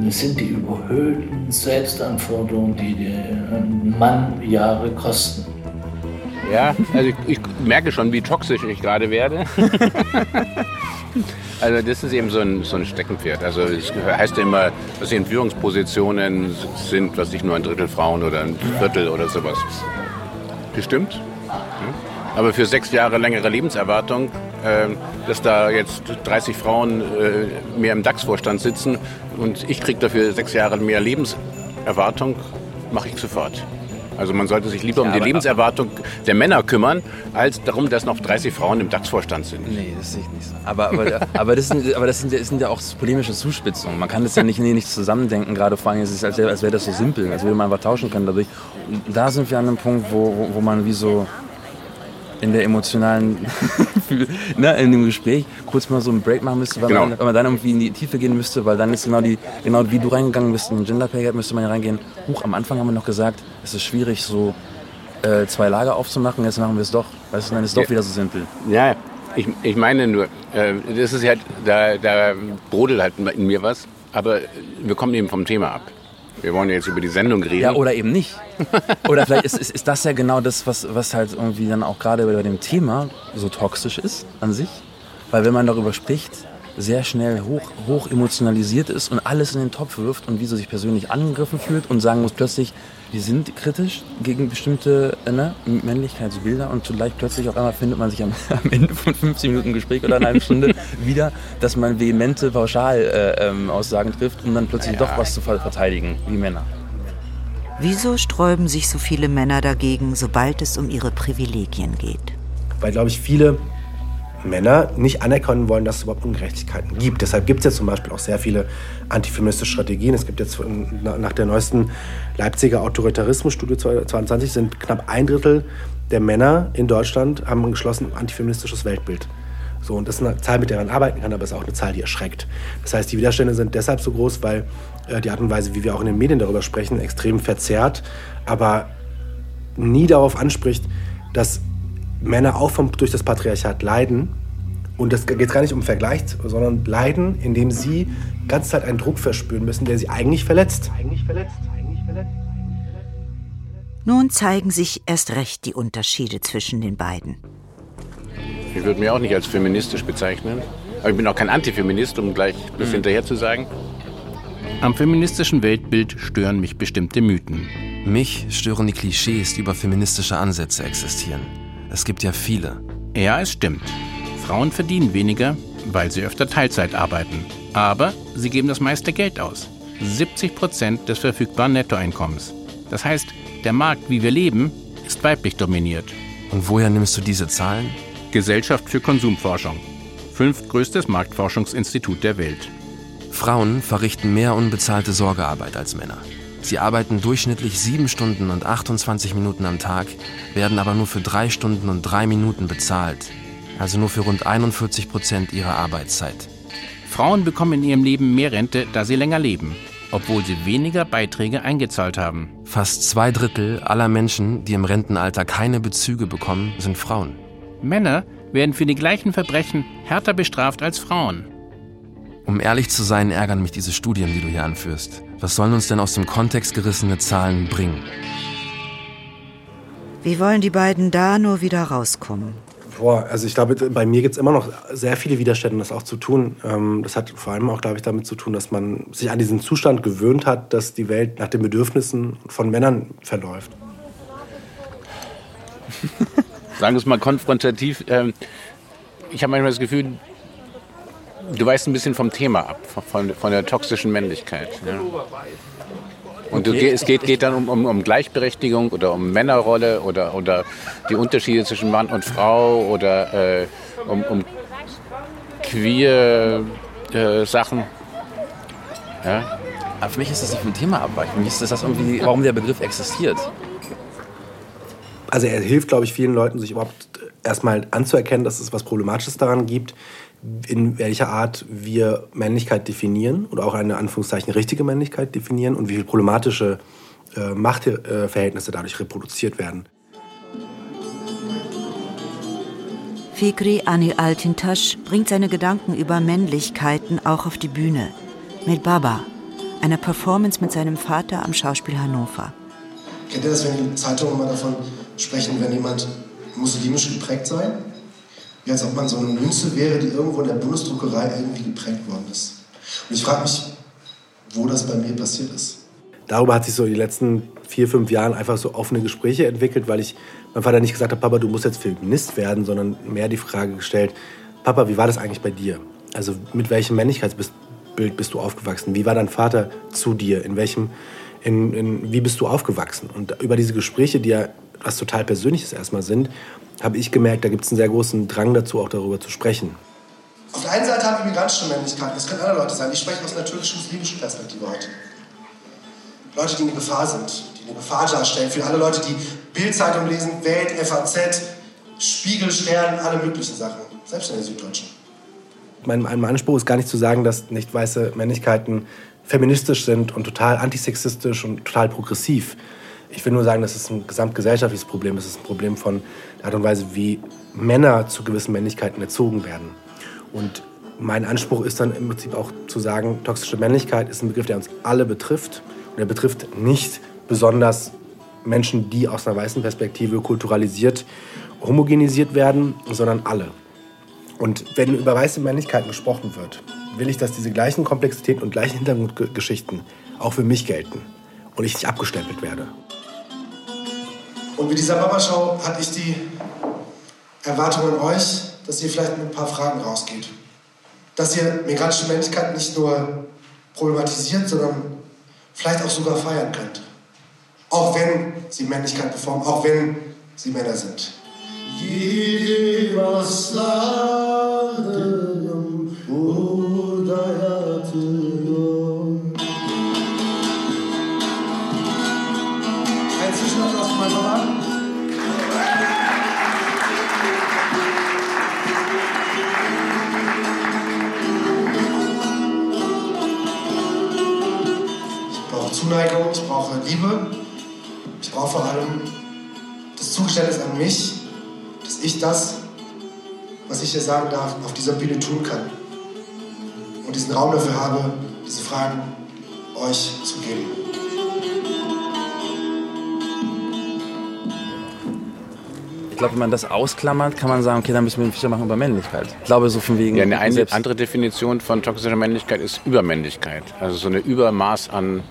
es sind die überhöhten Selbstanforderungen, die den Mann Jahre kosten. Ja, also ich, ich merke schon, wie toxisch ich gerade werde. also das ist eben so ein, so ein Steckenpferd. Also es heißt ja immer, dass sie in Führungspositionen sind, was nicht nur ein Drittel Frauen oder ein Viertel oder sowas. Bestimmt. Aber für sechs Jahre längere Lebenserwartung, äh, dass da jetzt 30 Frauen äh, mehr im DAX-Vorstand sitzen und ich kriege dafür sechs Jahre mehr Lebenserwartung, mache ich sofort. Also man sollte sich lieber ja, um die Lebenserwartung der Männer kümmern, als darum, dass noch 30 Frauen im DAX-Vorstand sind. Nee, das sehe ich nicht so. Aber, aber, aber, das, sind, aber das, sind, das sind ja auch polemische Zuspitzungen. Man kann das ja nicht, nee, nicht zusammendenken, gerade vor allem, als, als wäre das so simpel, als würde man einfach tauschen können dadurch. Und da sind wir an einem Punkt, wo, wo, wo man wie so in der emotionalen, ne, in dem Gespräch kurz mal so einen Break machen müsste, weil, genau. man, weil, man, dann irgendwie in die Tiefe gehen müsste, weil dann ist genau die, genau wie du reingegangen bist in den Gender Pay Gap, müsste man ja reingehen. Huch, am Anfang haben wir noch gesagt, es ist schwierig, so äh, zwei Lager aufzumachen, jetzt machen wir es doch. Weißt du, dann ist es doch wieder so simpel. Ja, ich, ich meine nur, äh, das ist halt, da, da brodelt halt in mir was, aber wir kommen eben vom Thema ab. Wir wollen ja jetzt über die Sendung reden. Ja, oder eben nicht. Oder vielleicht ist, ist, ist das ja genau das, was, was halt irgendwie dann auch gerade bei dem Thema so toxisch ist an sich. Weil wenn man darüber spricht, sehr schnell hoch, hoch emotionalisiert ist und alles in den Topf wirft und wie so sich persönlich angegriffen fühlt und sagen muss plötzlich, wir sind kritisch gegen bestimmte ne, Männlichkeitsbilder und zugleich plötzlich auf einmal findet man sich am, am Ende von 15 Minuten Gespräch oder einer halben Stunde wieder, dass man vehemente Pauschalaussagen äh, ähm, trifft, um dann plötzlich doch was zu verteidigen, wie Männer. Wieso sträuben sich so viele Männer dagegen, sobald es um ihre Privilegien geht? Weil, glaube ich, viele Männer nicht anerkennen wollen, dass es überhaupt Ungerechtigkeiten gibt. Deshalb gibt es jetzt zum Beispiel auch sehr viele antifeministische Strategien. Es gibt jetzt nach der neuesten Leipziger Autoritarismusstudie 2020 sind knapp ein Drittel der Männer in Deutschland haben ein geschlossen antifeministisches Weltbild. So, und das ist eine Zahl, mit der man arbeiten kann, aber es ist auch eine Zahl, die erschreckt. Das heißt, die Widerstände sind deshalb so groß, weil äh, die Art und Weise, wie wir auch in den Medien darüber sprechen, extrem verzerrt, aber nie darauf anspricht, dass Männer auch vom, durch das Patriarchat leiden. Und das geht gar nicht um Vergleich, sondern leiden, indem sie die ganze Zeit einen Druck verspüren müssen, der sie eigentlich verletzt. Eigentlich verletzt. Nun zeigen sich erst recht die Unterschiede zwischen den beiden. Ich würde mich auch nicht als feministisch bezeichnen. Aber ich bin auch kein Antifeminist, um gleich das mhm. hinterher zu sagen. Am feministischen Weltbild stören mich bestimmte Mythen. Mich stören die Klischees, die über feministische Ansätze existieren. Es gibt ja viele. Ja, es stimmt. Frauen verdienen weniger, weil sie öfter Teilzeit arbeiten. Aber sie geben das meiste Geld aus. 70 Prozent des verfügbaren Nettoeinkommens. Das heißt, der Markt, wie wir leben, ist weiblich dominiert. Und woher nimmst du diese Zahlen? Gesellschaft für Konsumforschung. Fünftgrößtes Marktforschungsinstitut der Welt. Frauen verrichten mehr unbezahlte Sorgearbeit als Männer. Sie arbeiten durchschnittlich sieben Stunden und 28 Minuten am Tag, werden aber nur für drei Stunden und drei Minuten bezahlt, also nur für rund 41 Prozent ihrer Arbeitszeit. Frauen bekommen in ihrem Leben mehr Rente, da sie länger leben, obwohl sie weniger Beiträge eingezahlt haben. Fast zwei Drittel aller Menschen, die im Rentenalter keine Bezüge bekommen, sind Frauen. Männer werden für die gleichen Verbrechen härter bestraft als Frauen. Um ehrlich zu sein, ärgern mich diese Studien, die du hier anführst. Was sollen uns denn aus dem Kontext gerissene Zahlen bringen? Wie wollen die beiden da nur wieder rauskommen? Boah, also ich glaube, bei mir gibt es immer noch sehr viele Widerstände, das auch zu tun. Ähm, das hat vor allem auch, glaube ich, damit zu tun, dass man sich an diesen Zustand gewöhnt hat, dass die Welt nach den Bedürfnissen von Männern verläuft. Sagen wir es mal konfrontativ. Ähm, ich habe manchmal das Gefühl, Du weißt ein bisschen vom Thema ab, von, von der toxischen Männlichkeit. Ja. Und du, es geht, geht dann um, um, um, Gleichberechtigung oder um Männerrolle oder, oder die Unterschiede zwischen Mann und Frau oder äh, um, um queer äh, Sachen. Ja? Aber für mich ist das nicht vom Thema abweichen. Für mich ist das irgendwie, warum der Begriff existiert. Also er hilft, glaube ich, vielen Leuten, sich überhaupt erstmal anzuerkennen, dass es was Problematisches daran gibt, in welcher Art wir Männlichkeit definieren oder auch eine Anführungszeichen richtige Männlichkeit definieren und wie viele problematische äh, Machtverhältnisse dadurch reproduziert werden. Fikri Anil Altintasch bringt seine Gedanken über Männlichkeiten auch auf die Bühne. Mit Baba, einer Performance mit seinem Vater am Schauspiel Hannover. Kennt ihr das, wenn die Zeitungen immer davon sprechen, wenn jemand muslimisch geprägt sei? Wie als ob man so eine Münze wäre, die irgendwo in der Bundesdruckerei irgendwie geprägt worden ist. Und ich frage mich, wo das bei mir passiert ist. Darüber hat sich so die letzten vier, fünf Jahre einfach so offene Gespräche entwickelt, weil ich meinem Vater nicht gesagt habe, Papa, du musst jetzt Feminist werden, sondern mehr die Frage gestellt, Papa, wie war das eigentlich bei dir? Also mit welchem Männlichkeitsbild bist du aufgewachsen? Wie war dein Vater zu dir? In welchem, in, in, wie bist du aufgewachsen? Und über diese Gespräche, die ja was total Persönliches erstmal sind, habe ich gemerkt, da gibt es einen sehr großen Drang dazu, auch darüber zu sprechen. Auf der einen Seite haben wir migrantische Männlichkeiten, das können andere Leute sein. Ich spreche aus einer türkisch-muslimischen Perspektive heute. Leute, die eine Gefahr sind, die eine Gefahr darstellen für alle Leute, die Bildzeitung lesen, Welt, FAZ, Spiegel, Stern, alle möglichen Sachen, selbst in der Süddeutschen. Mein, mein Anspruch ist gar nicht zu sagen, dass nicht weiße Männlichkeiten feministisch sind und total antisexistisch und total progressiv. Ich will nur sagen, das ist ein gesamtgesellschaftliches Problem. Es ist ein Problem von Art und Weise, wie Männer zu gewissen Männlichkeiten erzogen werden. Und mein Anspruch ist dann im Prinzip auch zu sagen, toxische Männlichkeit ist ein Begriff, der uns alle betrifft. Und er betrifft nicht besonders Menschen, die aus einer weißen Perspektive kulturalisiert, homogenisiert werden, sondern alle. Und wenn über weiße Männlichkeiten gesprochen wird, will ich, dass diese gleichen Komplexitäten und gleichen Hintergrundgeschichten auch für mich gelten und ich nicht abgestempelt werde. Und mit dieser Mama-Show hatte ich die Erwartung an euch, dass ihr vielleicht mit ein paar Fragen rausgeht. Dass ihr migrantische Männlichkeit nicht nur problematisiert, sondern vielleicht auch sogar feiern könnt. Auch wenn sie Männlichkeit performen, auch wenn sie Männer sind. Gidip aslanım burada Zuneigung, ich brauche Liebe. Ich brauche vor allem das Zugeständnis an mich, dass ich das, was ich hier sagen darf, auf dieser Bühne tun kann. Und diesen Raum dafür habe, diese Fragen euch zu geben. Ich glaube, wenn man das ausklammert, kann man sagen, okay, dann müssen wir einen Feature machen über Männlichkeit. Ich glaube, so von wegen. Ja, eine, andere Definition von toxischer Männlichkeit ist Übermännlichkeit. Also so eine Übermaß an,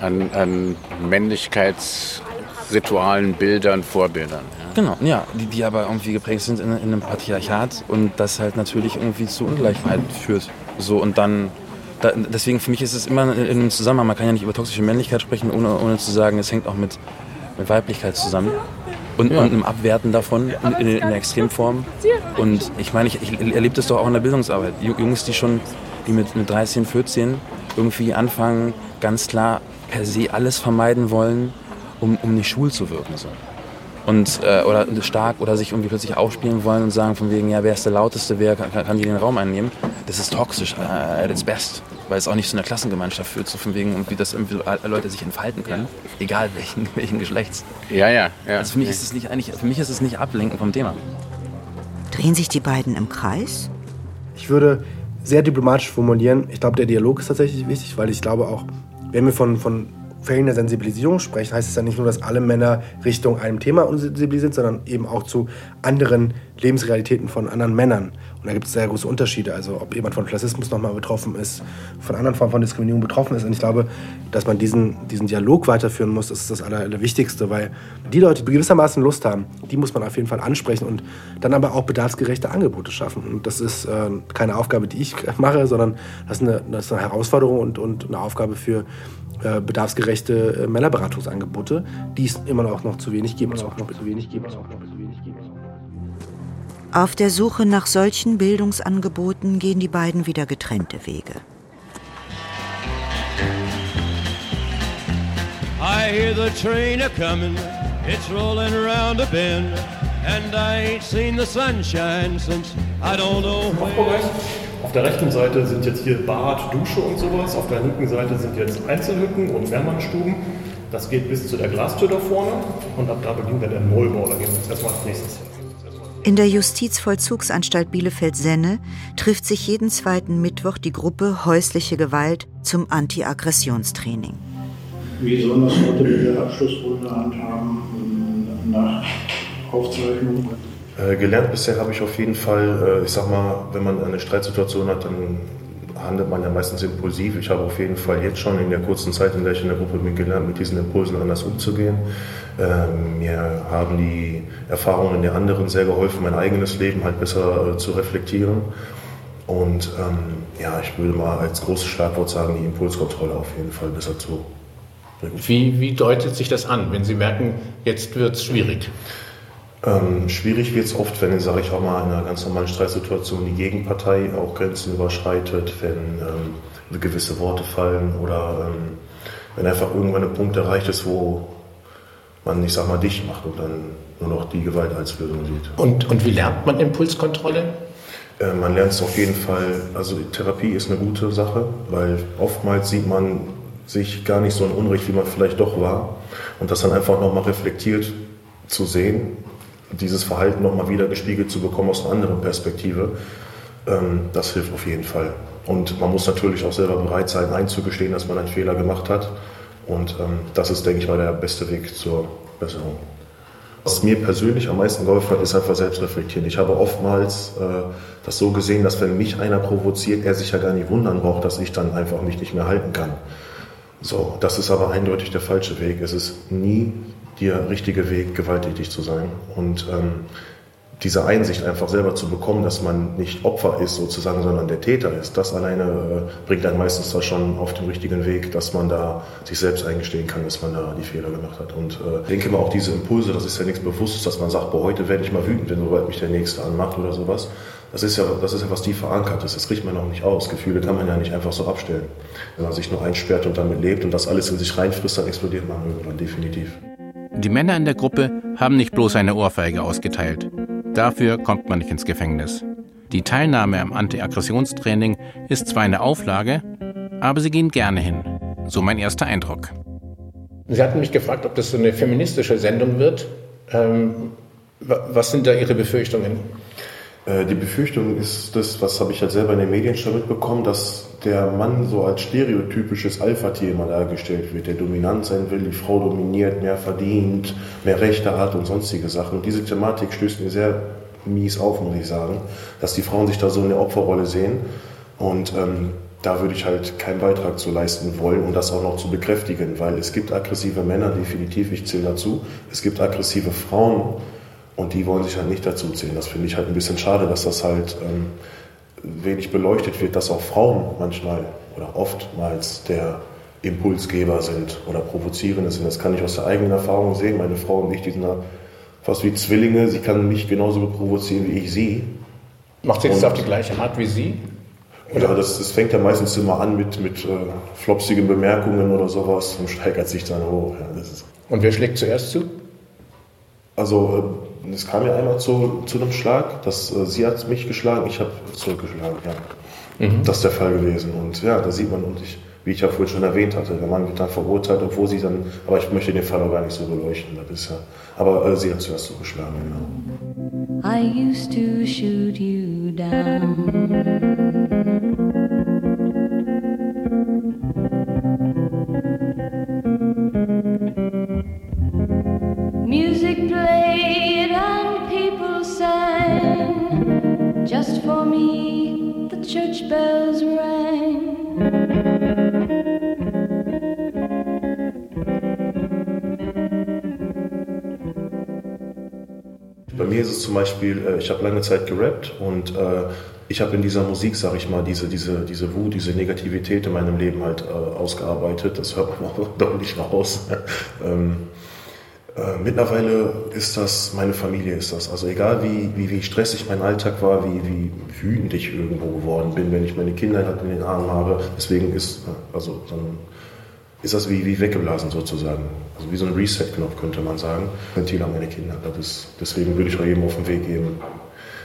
an, an Männlichkeitsritualen, Bildern, Vorbildern. Ja. Genau, ja, die, die aber irgendwie geprägt sind in, in einem Patriarchat und das halt natürlich irgendwie zu Ungleichheit führt. So und dann, da, deswegen für mich ist es immer in, in einem Zusammenhang, man kann ja nicht über toxische Männlichkeit sprechen, ohne, ohne zu sagen, es hängt auch mit, mit Weiblichkeit zusammen. Und, Ja. und einem Abwerten davon in, in, in der Extremform. Und ich meine, ich, ich erlebe das doch auch in der Bildungsarbeit. Ju- Jungs, die schon, die mit, mit 13, 14 irgendwie anfangen, ganz klar per se alles vermeiden wollen, um, um nicht schwul zu wirken. So und äh, oder stark oder sich irgendwie plötzlich aufspielen wollen und sagen von wegen ja wer ist der lauteste wer kann, kann hier den Raum einnehmen das ist toxisch äh, at its best weil es auch nicht zu einer Klassengemeinschaft führt so von wegen irgendwie dass irgendwie Leute sich entfalten können egal welchen welchen Geschlechts Ja, ja, ja. also für mich ist es nicht eigentlich für mich ist es nicht ablenken vom Thema Drehen sich die beiden im Kreis? Ich würde sehr diplomatisch formulieren, ich glaube, der Dialog ist tatsächlich wichtig, weil ich glaube auch, wenn wir von, von Fällen der Sensibilisierung sprechen, heißt es ja nicht nur, dass alle Männer Richtung einem Thema unsensibel sind, sondern eben auch zu anderen Lebensrealitäten von anderen Männern. Und da gibt es sehr große Unterschiede. Also ob jemand von Klassismus nochmal betroffen ist, von anderen Formen von Diskriminierung betroffen ist. Und ich glaube, dass man diesen, diesen Dialog weiterführen muss, ist das Aller, Allerwichtigste, weil die Leute, die gewissermaßen Lust haben, die muss man auf jeden Fall ansprechen und dann aber auch bedarfsgerechte Angebote schaffen. Und das ist äh, keine Aufgabe, die ich mache, sondern das ist eine, das ist eine Herausforderung und, und eine Aufgabe für äh, bedarfsgerechte äh, Männerberatungsangebote, die es immer noch, noch zu wenig gibt. Auch noch zu wenig gibt. Auf der Suche nach solchen Bildungsangeboten gehen die beiden wieder getrennte Wege. I hear the train a comin', it's rolling around a bend, and I ain't seen the sunshine since I don't know when. Auf der rechten Seite sind jetzt hier Bad, Dusche und sowas. Auf der linken Seite sind jetzt Einzelhütten und Mehrmannstuben. Das geht bis zu der Glastür da vorne und ab da beginnt dann der Neubau. Da gehen wir jetzt erstmal als nächstes hin. In der Justizvollzugsanstalt Bielefeld-Senne trifft sich jeden zweiten Mittwoch die Gruppe Häusliche Gewalt zum Anti-Aggressionstraining. Wie sollen wir es heute mit der Abschlussrunde handhaben nach Aufzeichnung? Äh, gelernt bisher habe ich auf jeden Fall, äh, ich sag mal, wenn man eine Streitsituation hat, dann handelt man ja meistens impulsiv. Ich habe auf jeden Fall jetzt schon in der kurzen Zeit, in der ich in der Gruppe bin, gelernt, mit diesen Impulsen anders umzugehen. Ähm, mir haben die Erfahrungen der anderen sehr geholfen, mein eigenes Leben halt besser äh, zu reflektieren. Und ähm, ja, ich würde mal als großes Schlagwort sagen, die Impulskontrolle auf jeden Fall besser zu Wie, wie deutet sich das an, wenn Sie merken, jetzt wird es schwierig? Ähm, schwierig wird es oft, wenn, sage ich auch mal, in einer ganz normalen Streitsituation die Gegenpartei auch Grenzen überschreitet, wenn ähm, gewisse Worte fallen oder ähm, wenn einfach irgendwann ein Punkt erreicht ist, wo man, ich sag mal, dicht macht und dann nur noch die Gewalt als Lösung sieht. Und, und wie lernt man Impulskontrolle? Äh, man lernt es auf jeden Fall, also Therapie ist eine gute Sache, weil oftmals sieht man sich gar nicht so in Unrecht, wie man vielleicht doch war. Und das dann einfach nochmal reflektiert zu sehen, dieses Verhalten nochmal wieder gespiegelt zu bekommen aus einer anderen Perspektive, ähm, das hilft auf jeden Fall. Und man muss natürlich auch selber bereit sein, einzugestehen, dass man einen Fehler gemacht hat. Und ähm, das ist, denke ich mal, der beste Weg zur Besserung. Was mir persönlich am meisten geholfen hat, ist einfach selbstreflektieren. Ich habe oftmals äh, das so gesehen, dass wenn mich einer provoziert, er sich ja gar nicht wundern braucht, dass ich dann einfach mich nicht mehr halten kann. So, das ist aber eindeutig der falsche Weg. Es ist nie der richtige Weg, gewalttätig zu sein. Und ähm, diese Einsicht einfach selber zu bekommen, dass man nicht Opfer ist sozusagen, sondern der Täter ist, das alleine äh, bringt dann meistens da schon auf den richtigen Weg, dass man da sich selbst eingestehen kann, dass man da die Fehler gemacht hat. Und äh, denke mal auch diese Impulse, das ist ja nichts Bewusstes, dass man sagt, boah, heute werde ich mal wütend, wenn sobald mich der Nächste anmacht oder sowas. Das ist ja, das ist ja was tief verankert ist. Das kriegt man auch nicht aus. Gefühle kann man ja nicht einfach so abstellen. Wenn man sich nur einsperrt und damit lebt und das alles in sich reinfrisst, dann explodiert man irgendwann definitiv. Die Männer in der Gruppe haben nicht bloß eine Ohrfeige ausgeteilt. Dafür kommt man nicht ins Gefängnis. Die Teilnahme am Anti-Aggressionstraining ist zwar eine Auflage, aber sie gehen gerne hin. So mein erster Eindruck. Sie hatten mich gefragt, ob das so eine feministische Sendung wird. Ähm, was sind da Ihre Befürchtungen? Äh, die Befürchtung ist das, was habe ich halt selber in den Medien schon mitbekommen, dass der Mann so als stereotypisches Alpha-Tier immer dargestellt wird, der dominant sein will, die Frau dominiert, mehr verdient, mehr Rechte hat und sonstige Sachen. Und diese Thematik stößt mir sehr mies auf, muss ich sagen, dass die Frauen sich da so in der Opferrolle sehen. Und ähm, da würde ich halt keinen Beitrag zu leisten wollen, um das auch noch zu bekräftigen, weil es gibt aggressive Männer, definitiv, ich zähle dazu. Es gibt aggressive Frauen und die wollen sich halt nicht dazu zählen. Das finde ich halt ein bisschen schade, dass das halt ähm, wenig beleuchtet wird, dass auch Frauen manchmal oder oftmals der Impulsgeber sind oder provozierende sind. Das kann ich aus der eigenen Erfahrung sehen. Meine Frau und ich, die sind da fast wie Zwillinge. Sie kann mich genauso provozieren wie ich sie. Macht sie das auf die gleiche Art wie Sie? Oder? Ja, das, das fängt ja meistens immer an mit, mit äh, flopsigen Bemerkungen oder sowas und steigert sich dann hoch. Ja, und wer schlägt zuerst zu? Also äh, es kam ja einmal zu, zu einem Schlag, dass äh, sie hat mich geschlagen, ich habe zurückgeschlagen. Ja. Mhm. Das ist der Fall gewesen. Und ja, da sieht man, und ich, wie ich ja vorhin schon erwähnt hatte, der Mann wird dann verurteilt, obwohl sie dann, aber ich möchte den Fall auch gar nicht so beleuchten. Das ist ja, aber äh, sie hat zuerst zugeschlagen, genau. I used to shoot you down. Church bells rang. Bei mir ist es zum Beispiel, äh, ich habe lange Zeit gerappt und äh, ich habe in dieser Musik, sage ich mal, diese, diese, diese Wut, diese Negativität in meinem Leben halt äh, ausgearbeitet. Das hört man auch deutlich raus. äh, mittlerweile ist das, meine Familie ist das. Also egal wie, wie, wie stressig mein Alltag war, wie, wie wütend ich irgendwo geworden bin, wenn ich meine Kinder in den Armen habe. Deswegen ist, also, dann ist das wie, wie weggeblasen sozusagen. Also wie so ein Reset-Knopf könnte man sagen. Ventil an meine Kinder. Das ist, deswegen würde ich auch jedem auf den Weg geben,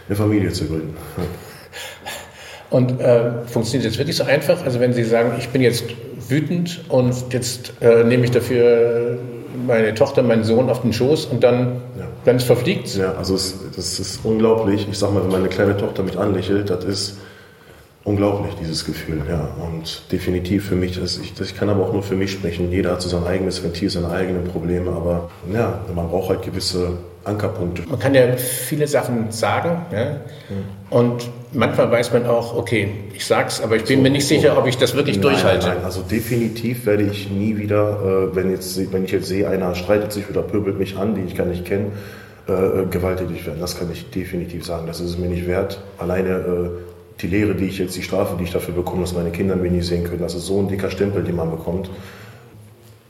eine Familie zu gründen. Und äh, funktioniert das wirklich so einfach? Also wenn Sie sagen, ich bin jetzt wütend und jetzt äh, nehme ich dafür meine Tochter, meinen Sohn auf den Schoß und dann, ja. dann verfliegt es. Ja, also es, das ist unglaublich. Ich sag mal, wenn meine kleine Tochter mich anlächelt, das ist unglaublich, dieses Gefühl. Ja. Und definitiv für mich, das, ich, das, ich kann aber auch nur für mich sprechen. Jeder hat so sein eigenes Ventil, seine eigenen Probleme, aber ja, man braucht halt gewisse Ankerpunkte. Man kann ja viele Sachen sagen ja? Mhm. und manchmal weiß man auch, okay, ich sag's, aber ich bin so, mir nicht sicher, ob ich das wirklich nein, durchhalte. Nein, also definitiv werde ich nie wieder, äh, wenn, jetzt, wenn ich jetzt sehe, einer streitet sich oder pöbelt mich an, den ich gar nicht kenne, äh, äh, gewalttätig werden. Das kann ich definitiv sagen. Das ist es mir nicht wert. Alleine äh, die Lehre, die ich jetzt, die Strafe, die ich dafür bekomme, dass meine Kinder mich nie sehen können, das ist so ein dicker Stempel, den man bekommt.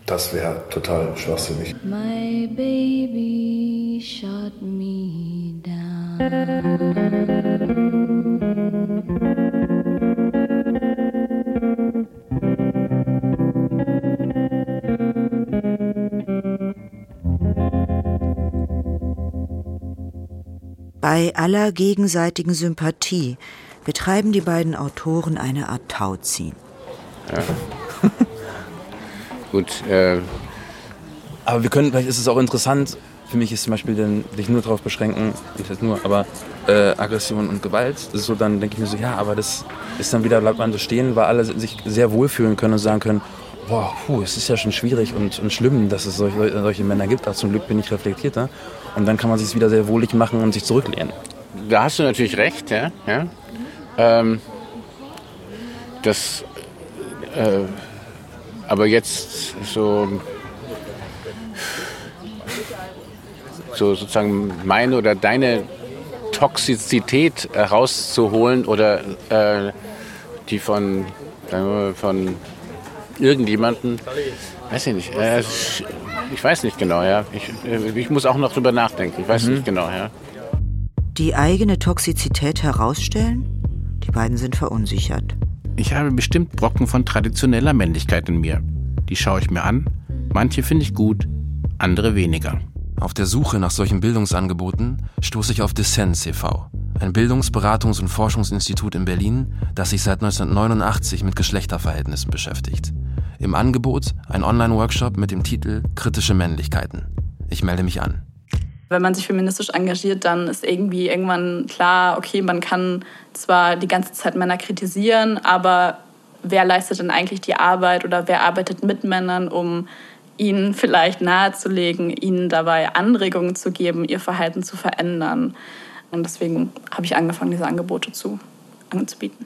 Das wäre total schwachsinnig. My baby shot me down. Bei aller gegenseitigen Sympathie betreiben die beiden Autoren eine Art Tauziehen. Ja. Gut. Äh aber wir können, vielleicht ist es auch interessant, für mich ist zum Beispiel dann, sich nur darauf beschränken, nicht jetzt nur, aber äh, Aggression und Gewalt, so, dann denke ich mir so, ja, aber das ist dann wieder, bleibt man so stehen, weil alle sich sehr wohlfühlen können und sagen können, boah, puh, es ist ja schon schwierig und, und schlimm, dass es solche, solche Männer gibt, aber zum Glück bin ich reflektierter. Und dann kann man sich wieder sehr wohlig machen und sich zurücklehnen. Da hast du natürlich recht, ja. ja. Ähm, das äh, aber jetzt so, so sozusagen meine oder deine Toxizität herauszuholen oder äh, die von, von irgendjemanden, weiß ich nicht, äh, ich weiß nicht genau, ja. Ich, äh, ich muss auch noch drüber nachdenken, ich weiß mhm. nicht genau, ja. Die eigene Toxizität herausstellen? Die beiden sind verunsichert. Ich habe bestimmt Brocken von traditioneller Männlichkeit in mir. Die schaue ich mir an. Manche finde ich gut, andere weniger. Auf der Suche nach solchen Bildungsangeboten stoße ich auf Dissens e.V., ein Bildungsberatungs- und Forschungsinstitut in Berlin, das sich seit 1989 mit Geschlechterverhältnissen beschäftigt. Im Angebot ein Online-Workshop mit dem Titel Kritische Männlichkeiten. Ich melde mich an. Wenn man sich feministisch engagiert, dann ist irgendwie irgendwann klar, okay, man kann zwar die ganze Zeit Männer kritisieren, aber wer leistet denn eigentlich die Arbeit oder wer arbeitet mit Männern, um ihnen vielleicht nahezulegen, ihnen dabei Anregungen zu geben, ihr Verhalten zu verändern. Und deswegen habe ich angefangen, diese Angebote zu, anzubieten.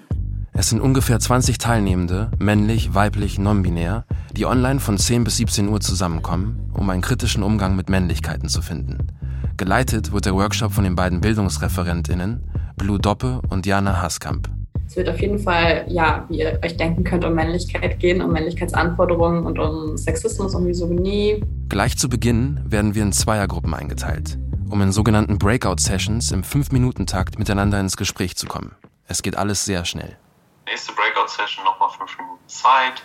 Es sind ungefähr 20 Teilnehmende, männlich, weiblich, non-binär, die online von 10 bis 17 Uhr zusammenkommen, um einen kritischen Umgang mit Männlichkeiten zu finden. Geleitet wird der Workshop von den beiden BildungsreferentInnen Blue Doppe und Jana Haskamp. Es wird auf jeden Fall, ja, wie ihr euch denken könnt, um Männlichkeit gehen, um Männlichkeitsanforderungen und um Sexismus und Misogynie. Gleich zu Beginn werden wir in Zweiergruppen eingeteilt, um in sogenannten Breakout-Sessions im 5-Minuten-Takt miteinander ins Gespräch zu kommen. Es geht alles sehr schnell. Nächste Breakout-Session nochmal fünf Minuten Zeit.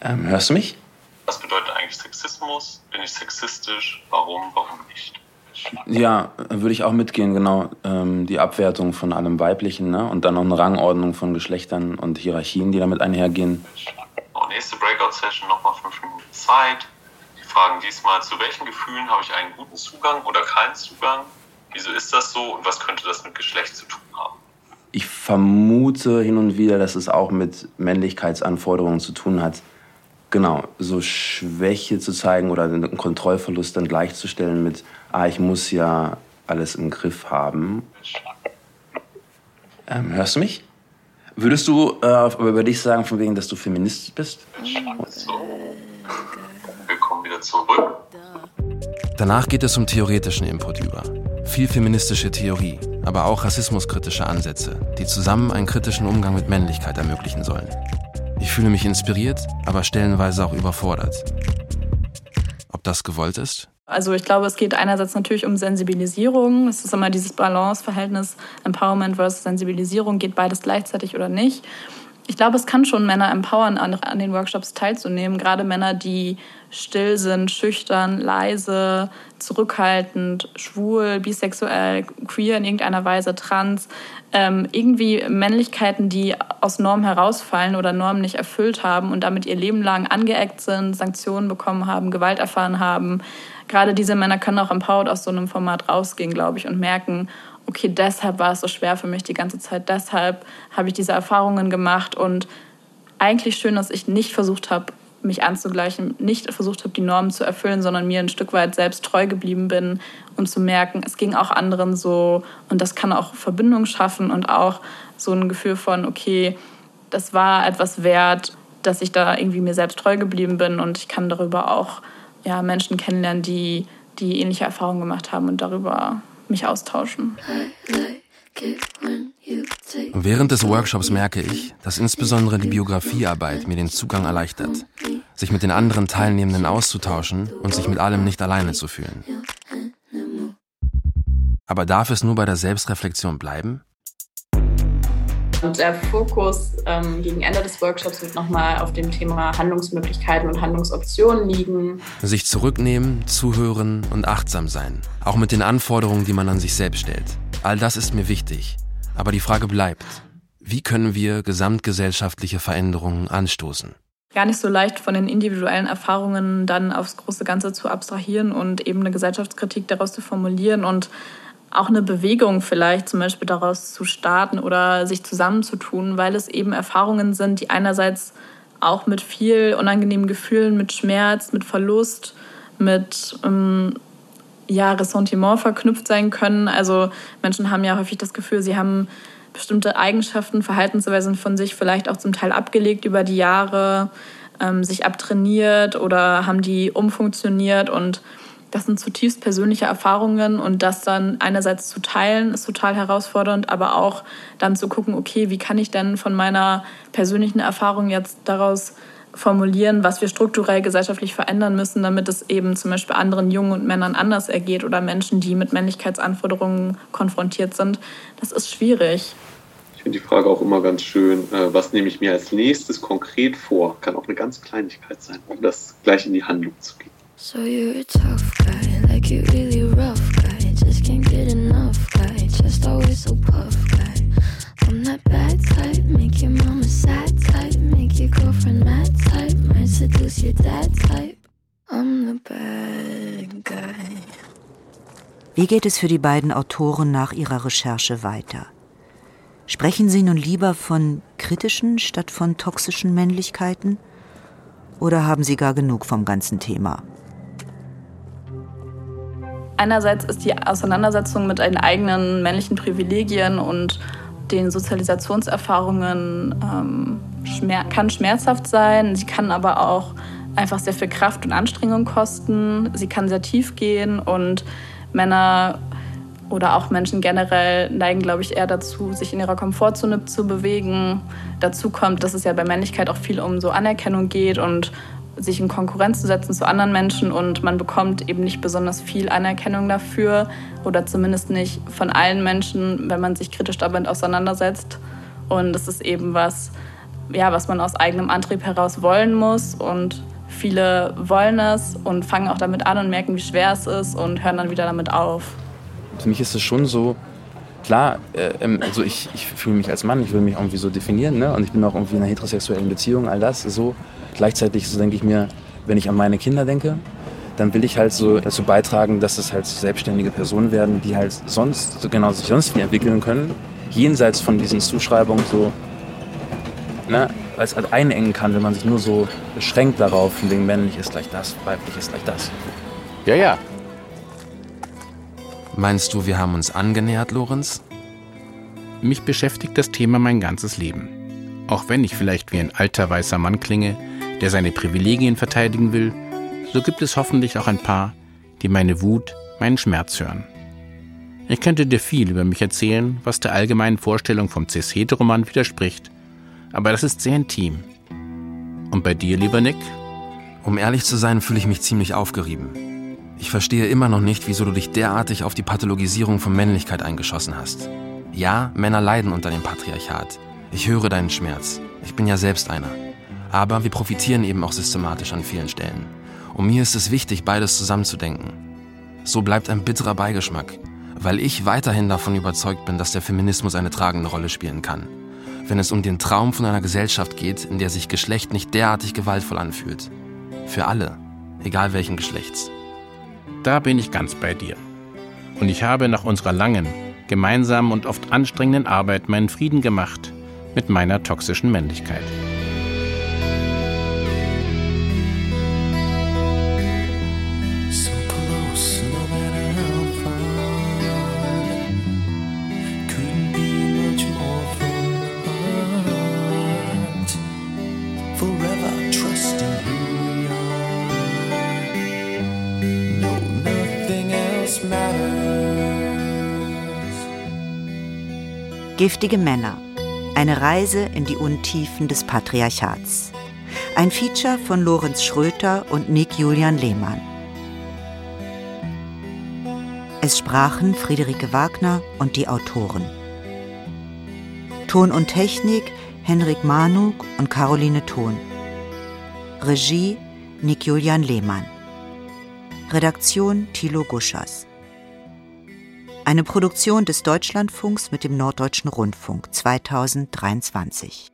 Ähm, hörst du mich? Was bedeutet eigentlich Sexismus? Bin ich sexistisch? Warum? Warum nicht? Ja, würde ich auch mitgehen, genau. Ähm, die Abwertung von allem Weiblichen ne? und dann noch eine Rangordnung von Geschlechtern und Hierarchien, die damit einhergehen. Oh, nächste Breakout-Session nochmal fünf Minuten Zeit. Die fragen diesmal, zu welchen Gefühlen habe ich einen guten Zugang oder keinen Zugang? Wieso ist das so und was könnte das mit Geschlecht zu tun haben? Ich vermute hin und wieder, dass es auch mit Männlichkeitsanforderungen zu tun hat. Genau, so Schwäche zu zeigen oder einen Kontrollverlust dann gleichzustellen mit, ah, ich muss ja alles im Griff haben. Ähm, hörst du mich? Würdest du äh, über dich sagen, von wegen, dass du Feminist bist? So. Wir kommen wieder zurück. Danach geht es um theoretischen Input über. Viel feministische Theorie, aber auch rassismuskritische Ansätze, die zusammen einen kritischen Umgang mit Männlichkeit ermöglichen sollen. Ich fühle mich inspiriert, aber stellenweise auch überfordert. Ob das gewollt ist? Also ich glaube, es geht einerseits natürlich um Sensibilisierung. Es ist immer dieses Balance-Verhältnis Empowerment versus Sensibilisierung. Geht beides gleichzeitig oder nicht? Ich glaube, es kann schon Männer empowern, an, an den Workshops teilzunehmen. Gerade Männer, die still sind, schüchtern, leise, zurückhaltend, schwul, bisexuell, queer in irgendeiner Weise, trans. Ähm, irgendwie Männlichkeiten, die aus Normen herausfallen oder Normen nicht erfüllt haben und damit ihr Leben lang angeeckt sind, Sanktionen bekommen haben, Gewalt erfahren haben. Gerade diese Männer können auch empowered aus so einem Format rausgehen, glaube ich, und merken, okay, deshalb war es so schwer für mich die ganze Zeit, deshalb habe ich diese Erfahrungen gemacht und eigentlich schön, dass ich nicht versucht habe, mich anzugleichen, nicht versucht habe, die Normen zu erfüllen, sondern mir ein Stück weit selbst treu geblieben bin und zu merken, es ging auch anderen so. Und das kann auch Verbindung schaffen und auch so ein Gefühl von, okay, das war etwas wert, dass ich da irgendwie mir selbst treu geblieben bin. Und ich kann darüber auch ja, Menschen kennenlernen, die, die ähnliche Erfahrungen gemacht haben und darüber mich austauschen. Während des Workshops merke ich, dass insbesondere die Biografiearbeit mir den Zugang erleichtert, sich mit den anderen Teilnehmenden auszutauschen und sich mit allem nicht alleine zu fühlen. Aber darf es nur bei der Selbstreflexion bleiben? Und der Fokus ähm, gegen Ende des Workshops wird nochmal auf dem Thema Handlungsmöglichkeiten und Handlungsoptionen liegen. Sich zurücknehmen, zuhören und achtsam sein. Auch mit den Anforderungen, die man an sich selbst stellt. All das ist mir wichtig. Aber die Frage bleibt, wie können wir gesamtgesellschaftliche Veränderungen anstoßen? Gar nicht so leicht von den individuellen Erfahrungen dann aufs große Ganze zu abstrahieren und eben eine Gesellschaftskritik daraus zu formulieren und auch eine Bewegung vielleicht zum Beispiel daraus zu starten oder sich zusammenzutun, weil es eben Erfahrungen sind, die einerseits auch mit viel unangenehmen Gefühlen, mit Schmerz, mit Verlust, mit ähm, ja, Ressentiment verknüpft sein können. Also Menschen haben ja häufig das Gefühl, sie haben bestimmte Eigenschaften, Verhaltensweisen von sich vielleicht auch zum Teil abgelegt über die Jahre, ähm, sich abtrainiert oder haben die umfunktioniert und das sind zutiefst persönliche Erfahrungen und das dann einerseits zu teilen ist total herausfordernd, aber auch dann zu gucken, okay, wie kann ich denn von meiner persönlichen Erfahrung jetzt daraus formulieren, was wir strukturell gesellschaftlich verändern müssen, damit es eben zum Beispiel anderen Jungen und Männern anders ergeht oder Menschen, die mit Männlichkeitsanforderungen konfrontiert sind. Das ist schwierig. Ich finde die Frage auch immer ganz schön, äh, was nehme ich mir als nächstes konkret vor? Kann auch eine ganz Kleinigkeit sein, um das gleich in die Handlung zu gehen. So you're a tough guy, like you really rough guy. Just can't get enough guy, just always so puff guy. I'm that bad type, make your mama sad type, make your girlfriend mad type, might seduce your dad type. I'm the bad guy. Wie geht es für die beiden Autoren nach ihrer Recherche weiter? Sprechen sie nun lieber von kritischen statt von toxischen Männlichkeiten? Oder haben sie gar genug vom ganzen Thema? Einerseits ist die Auseinandersetzung mit den eigenen männlichen Privilegien und den Sozialisationserfahrungen ähm, schmer kann schmerzhaft sein. Sie kann aber auch einfach sehr viel Kraft und Anstrengung kosten. Sie kann sehr tief gehen und Männer oder auch Menschen generell neigen, glaube ich, eher dazu, sich in ihrer Komfortzone zu bewegen. Dazu kommt, dass es ja bei Männlichkeit auch viel um so Anerkennung geht und sich in Konkurrenz zu setzen zu anderen Menschen und man bekommt eben nicht besonders viel Anerkennung dafür oder zumindest nicht von allen Menschen, wenn man sich kritisch damit auseinandersetzt. Und das ist eben was, ja, was man aus eigenem Antrieb heraus wollen muss und viele wollen es und fangen auch damit an und merken, wie schwer es ist und hören dann wieder damit auf. Für mich ist es schon so, klar, äh, also ich, ich fühle mich als Mann, ich will mich irgendwie so definieren, ne? Und ich bin auch irgendwie in einer heterosexuellen Beziehung, all das so. Gleichzeitig so denke ich mir, wenn ich an meine Kinder denke, dann will ich halt so dazu beitragen, dass es halt selbstständige Personen werden, die halt sonst, so genau sich sonst nie entwickeln können, jenseits von diesen Zuschreibungen so, ne, weil es halt einengen kann, wenn man sich nur so beschränkt darauf, wegen männlich ist gleich das, weiblich ist gleich das. Ja, ja. Meinst du, wir haben uns angenähert, Lorenz? Mich beschäftigt das Thema mein ganzes Leben. Auch wenn ich vielleicht wie ein alter weißer Mann klinge, der seine Privilegien verteidigen will, so gibt es hoffentlich auch ein paar, die meine Wut, meinen Schmerz hören. Ich könnte dir viel über mich erzählen, was der allgemeinen Vorstellung vom cis-heteroman widerspricht, aber das ist sehr intim. Und bei dir, lieber Nick? Um ehrlich zu sein, fühle ich mich ziemlich aufgerieben. Ich verstehe immer noch nicht, wieso du dich derartig auf die Pathologisierung von Männlichkeit eingeschossen hast. Ja, Männer leiden unter dem Patriarchat. Ich höre deinen Schmerz. Ich bin ja selbst einer. Aber wir profitieren eben auch systematisch an vielen Stellen. Und mir ist es wichtig, beides zusammenzudenken. So bleibt ein bitterer Beigeschmack, weil ich weiterhin davon überzeugt bin, dass der Feminismus eine tragende Rolle spielen kann. Wenn es um den Traum von einer Gesellschaft geht, in der sich Geschlecht nicht derartig gewaltvoll anfühlt. Für alle, egal welchen Geschlechts. Da bin ich ganz bei dir. Und ich habe nach unserer langen, gemeinsamen und oft anstrengenden Arbeit meinen Frieden gemacht mit meiner toxischen Männlichkeit. Giftige Männer. Eine Reise in die Untiefen des Patriarchats. Ein Feature von Lorenz Schröter und Nick Julian Lehmann. Es sprachen Friederike Wagner und die Autoren. Ton und Technik Henrik Manuk und Caroline Thon. Regie Nick Julian Lehmann. Redaktion Thilo Guschers. Eine Produktion des Deutschlandfunks mit dem Norddeutschen Rundfunk 2023.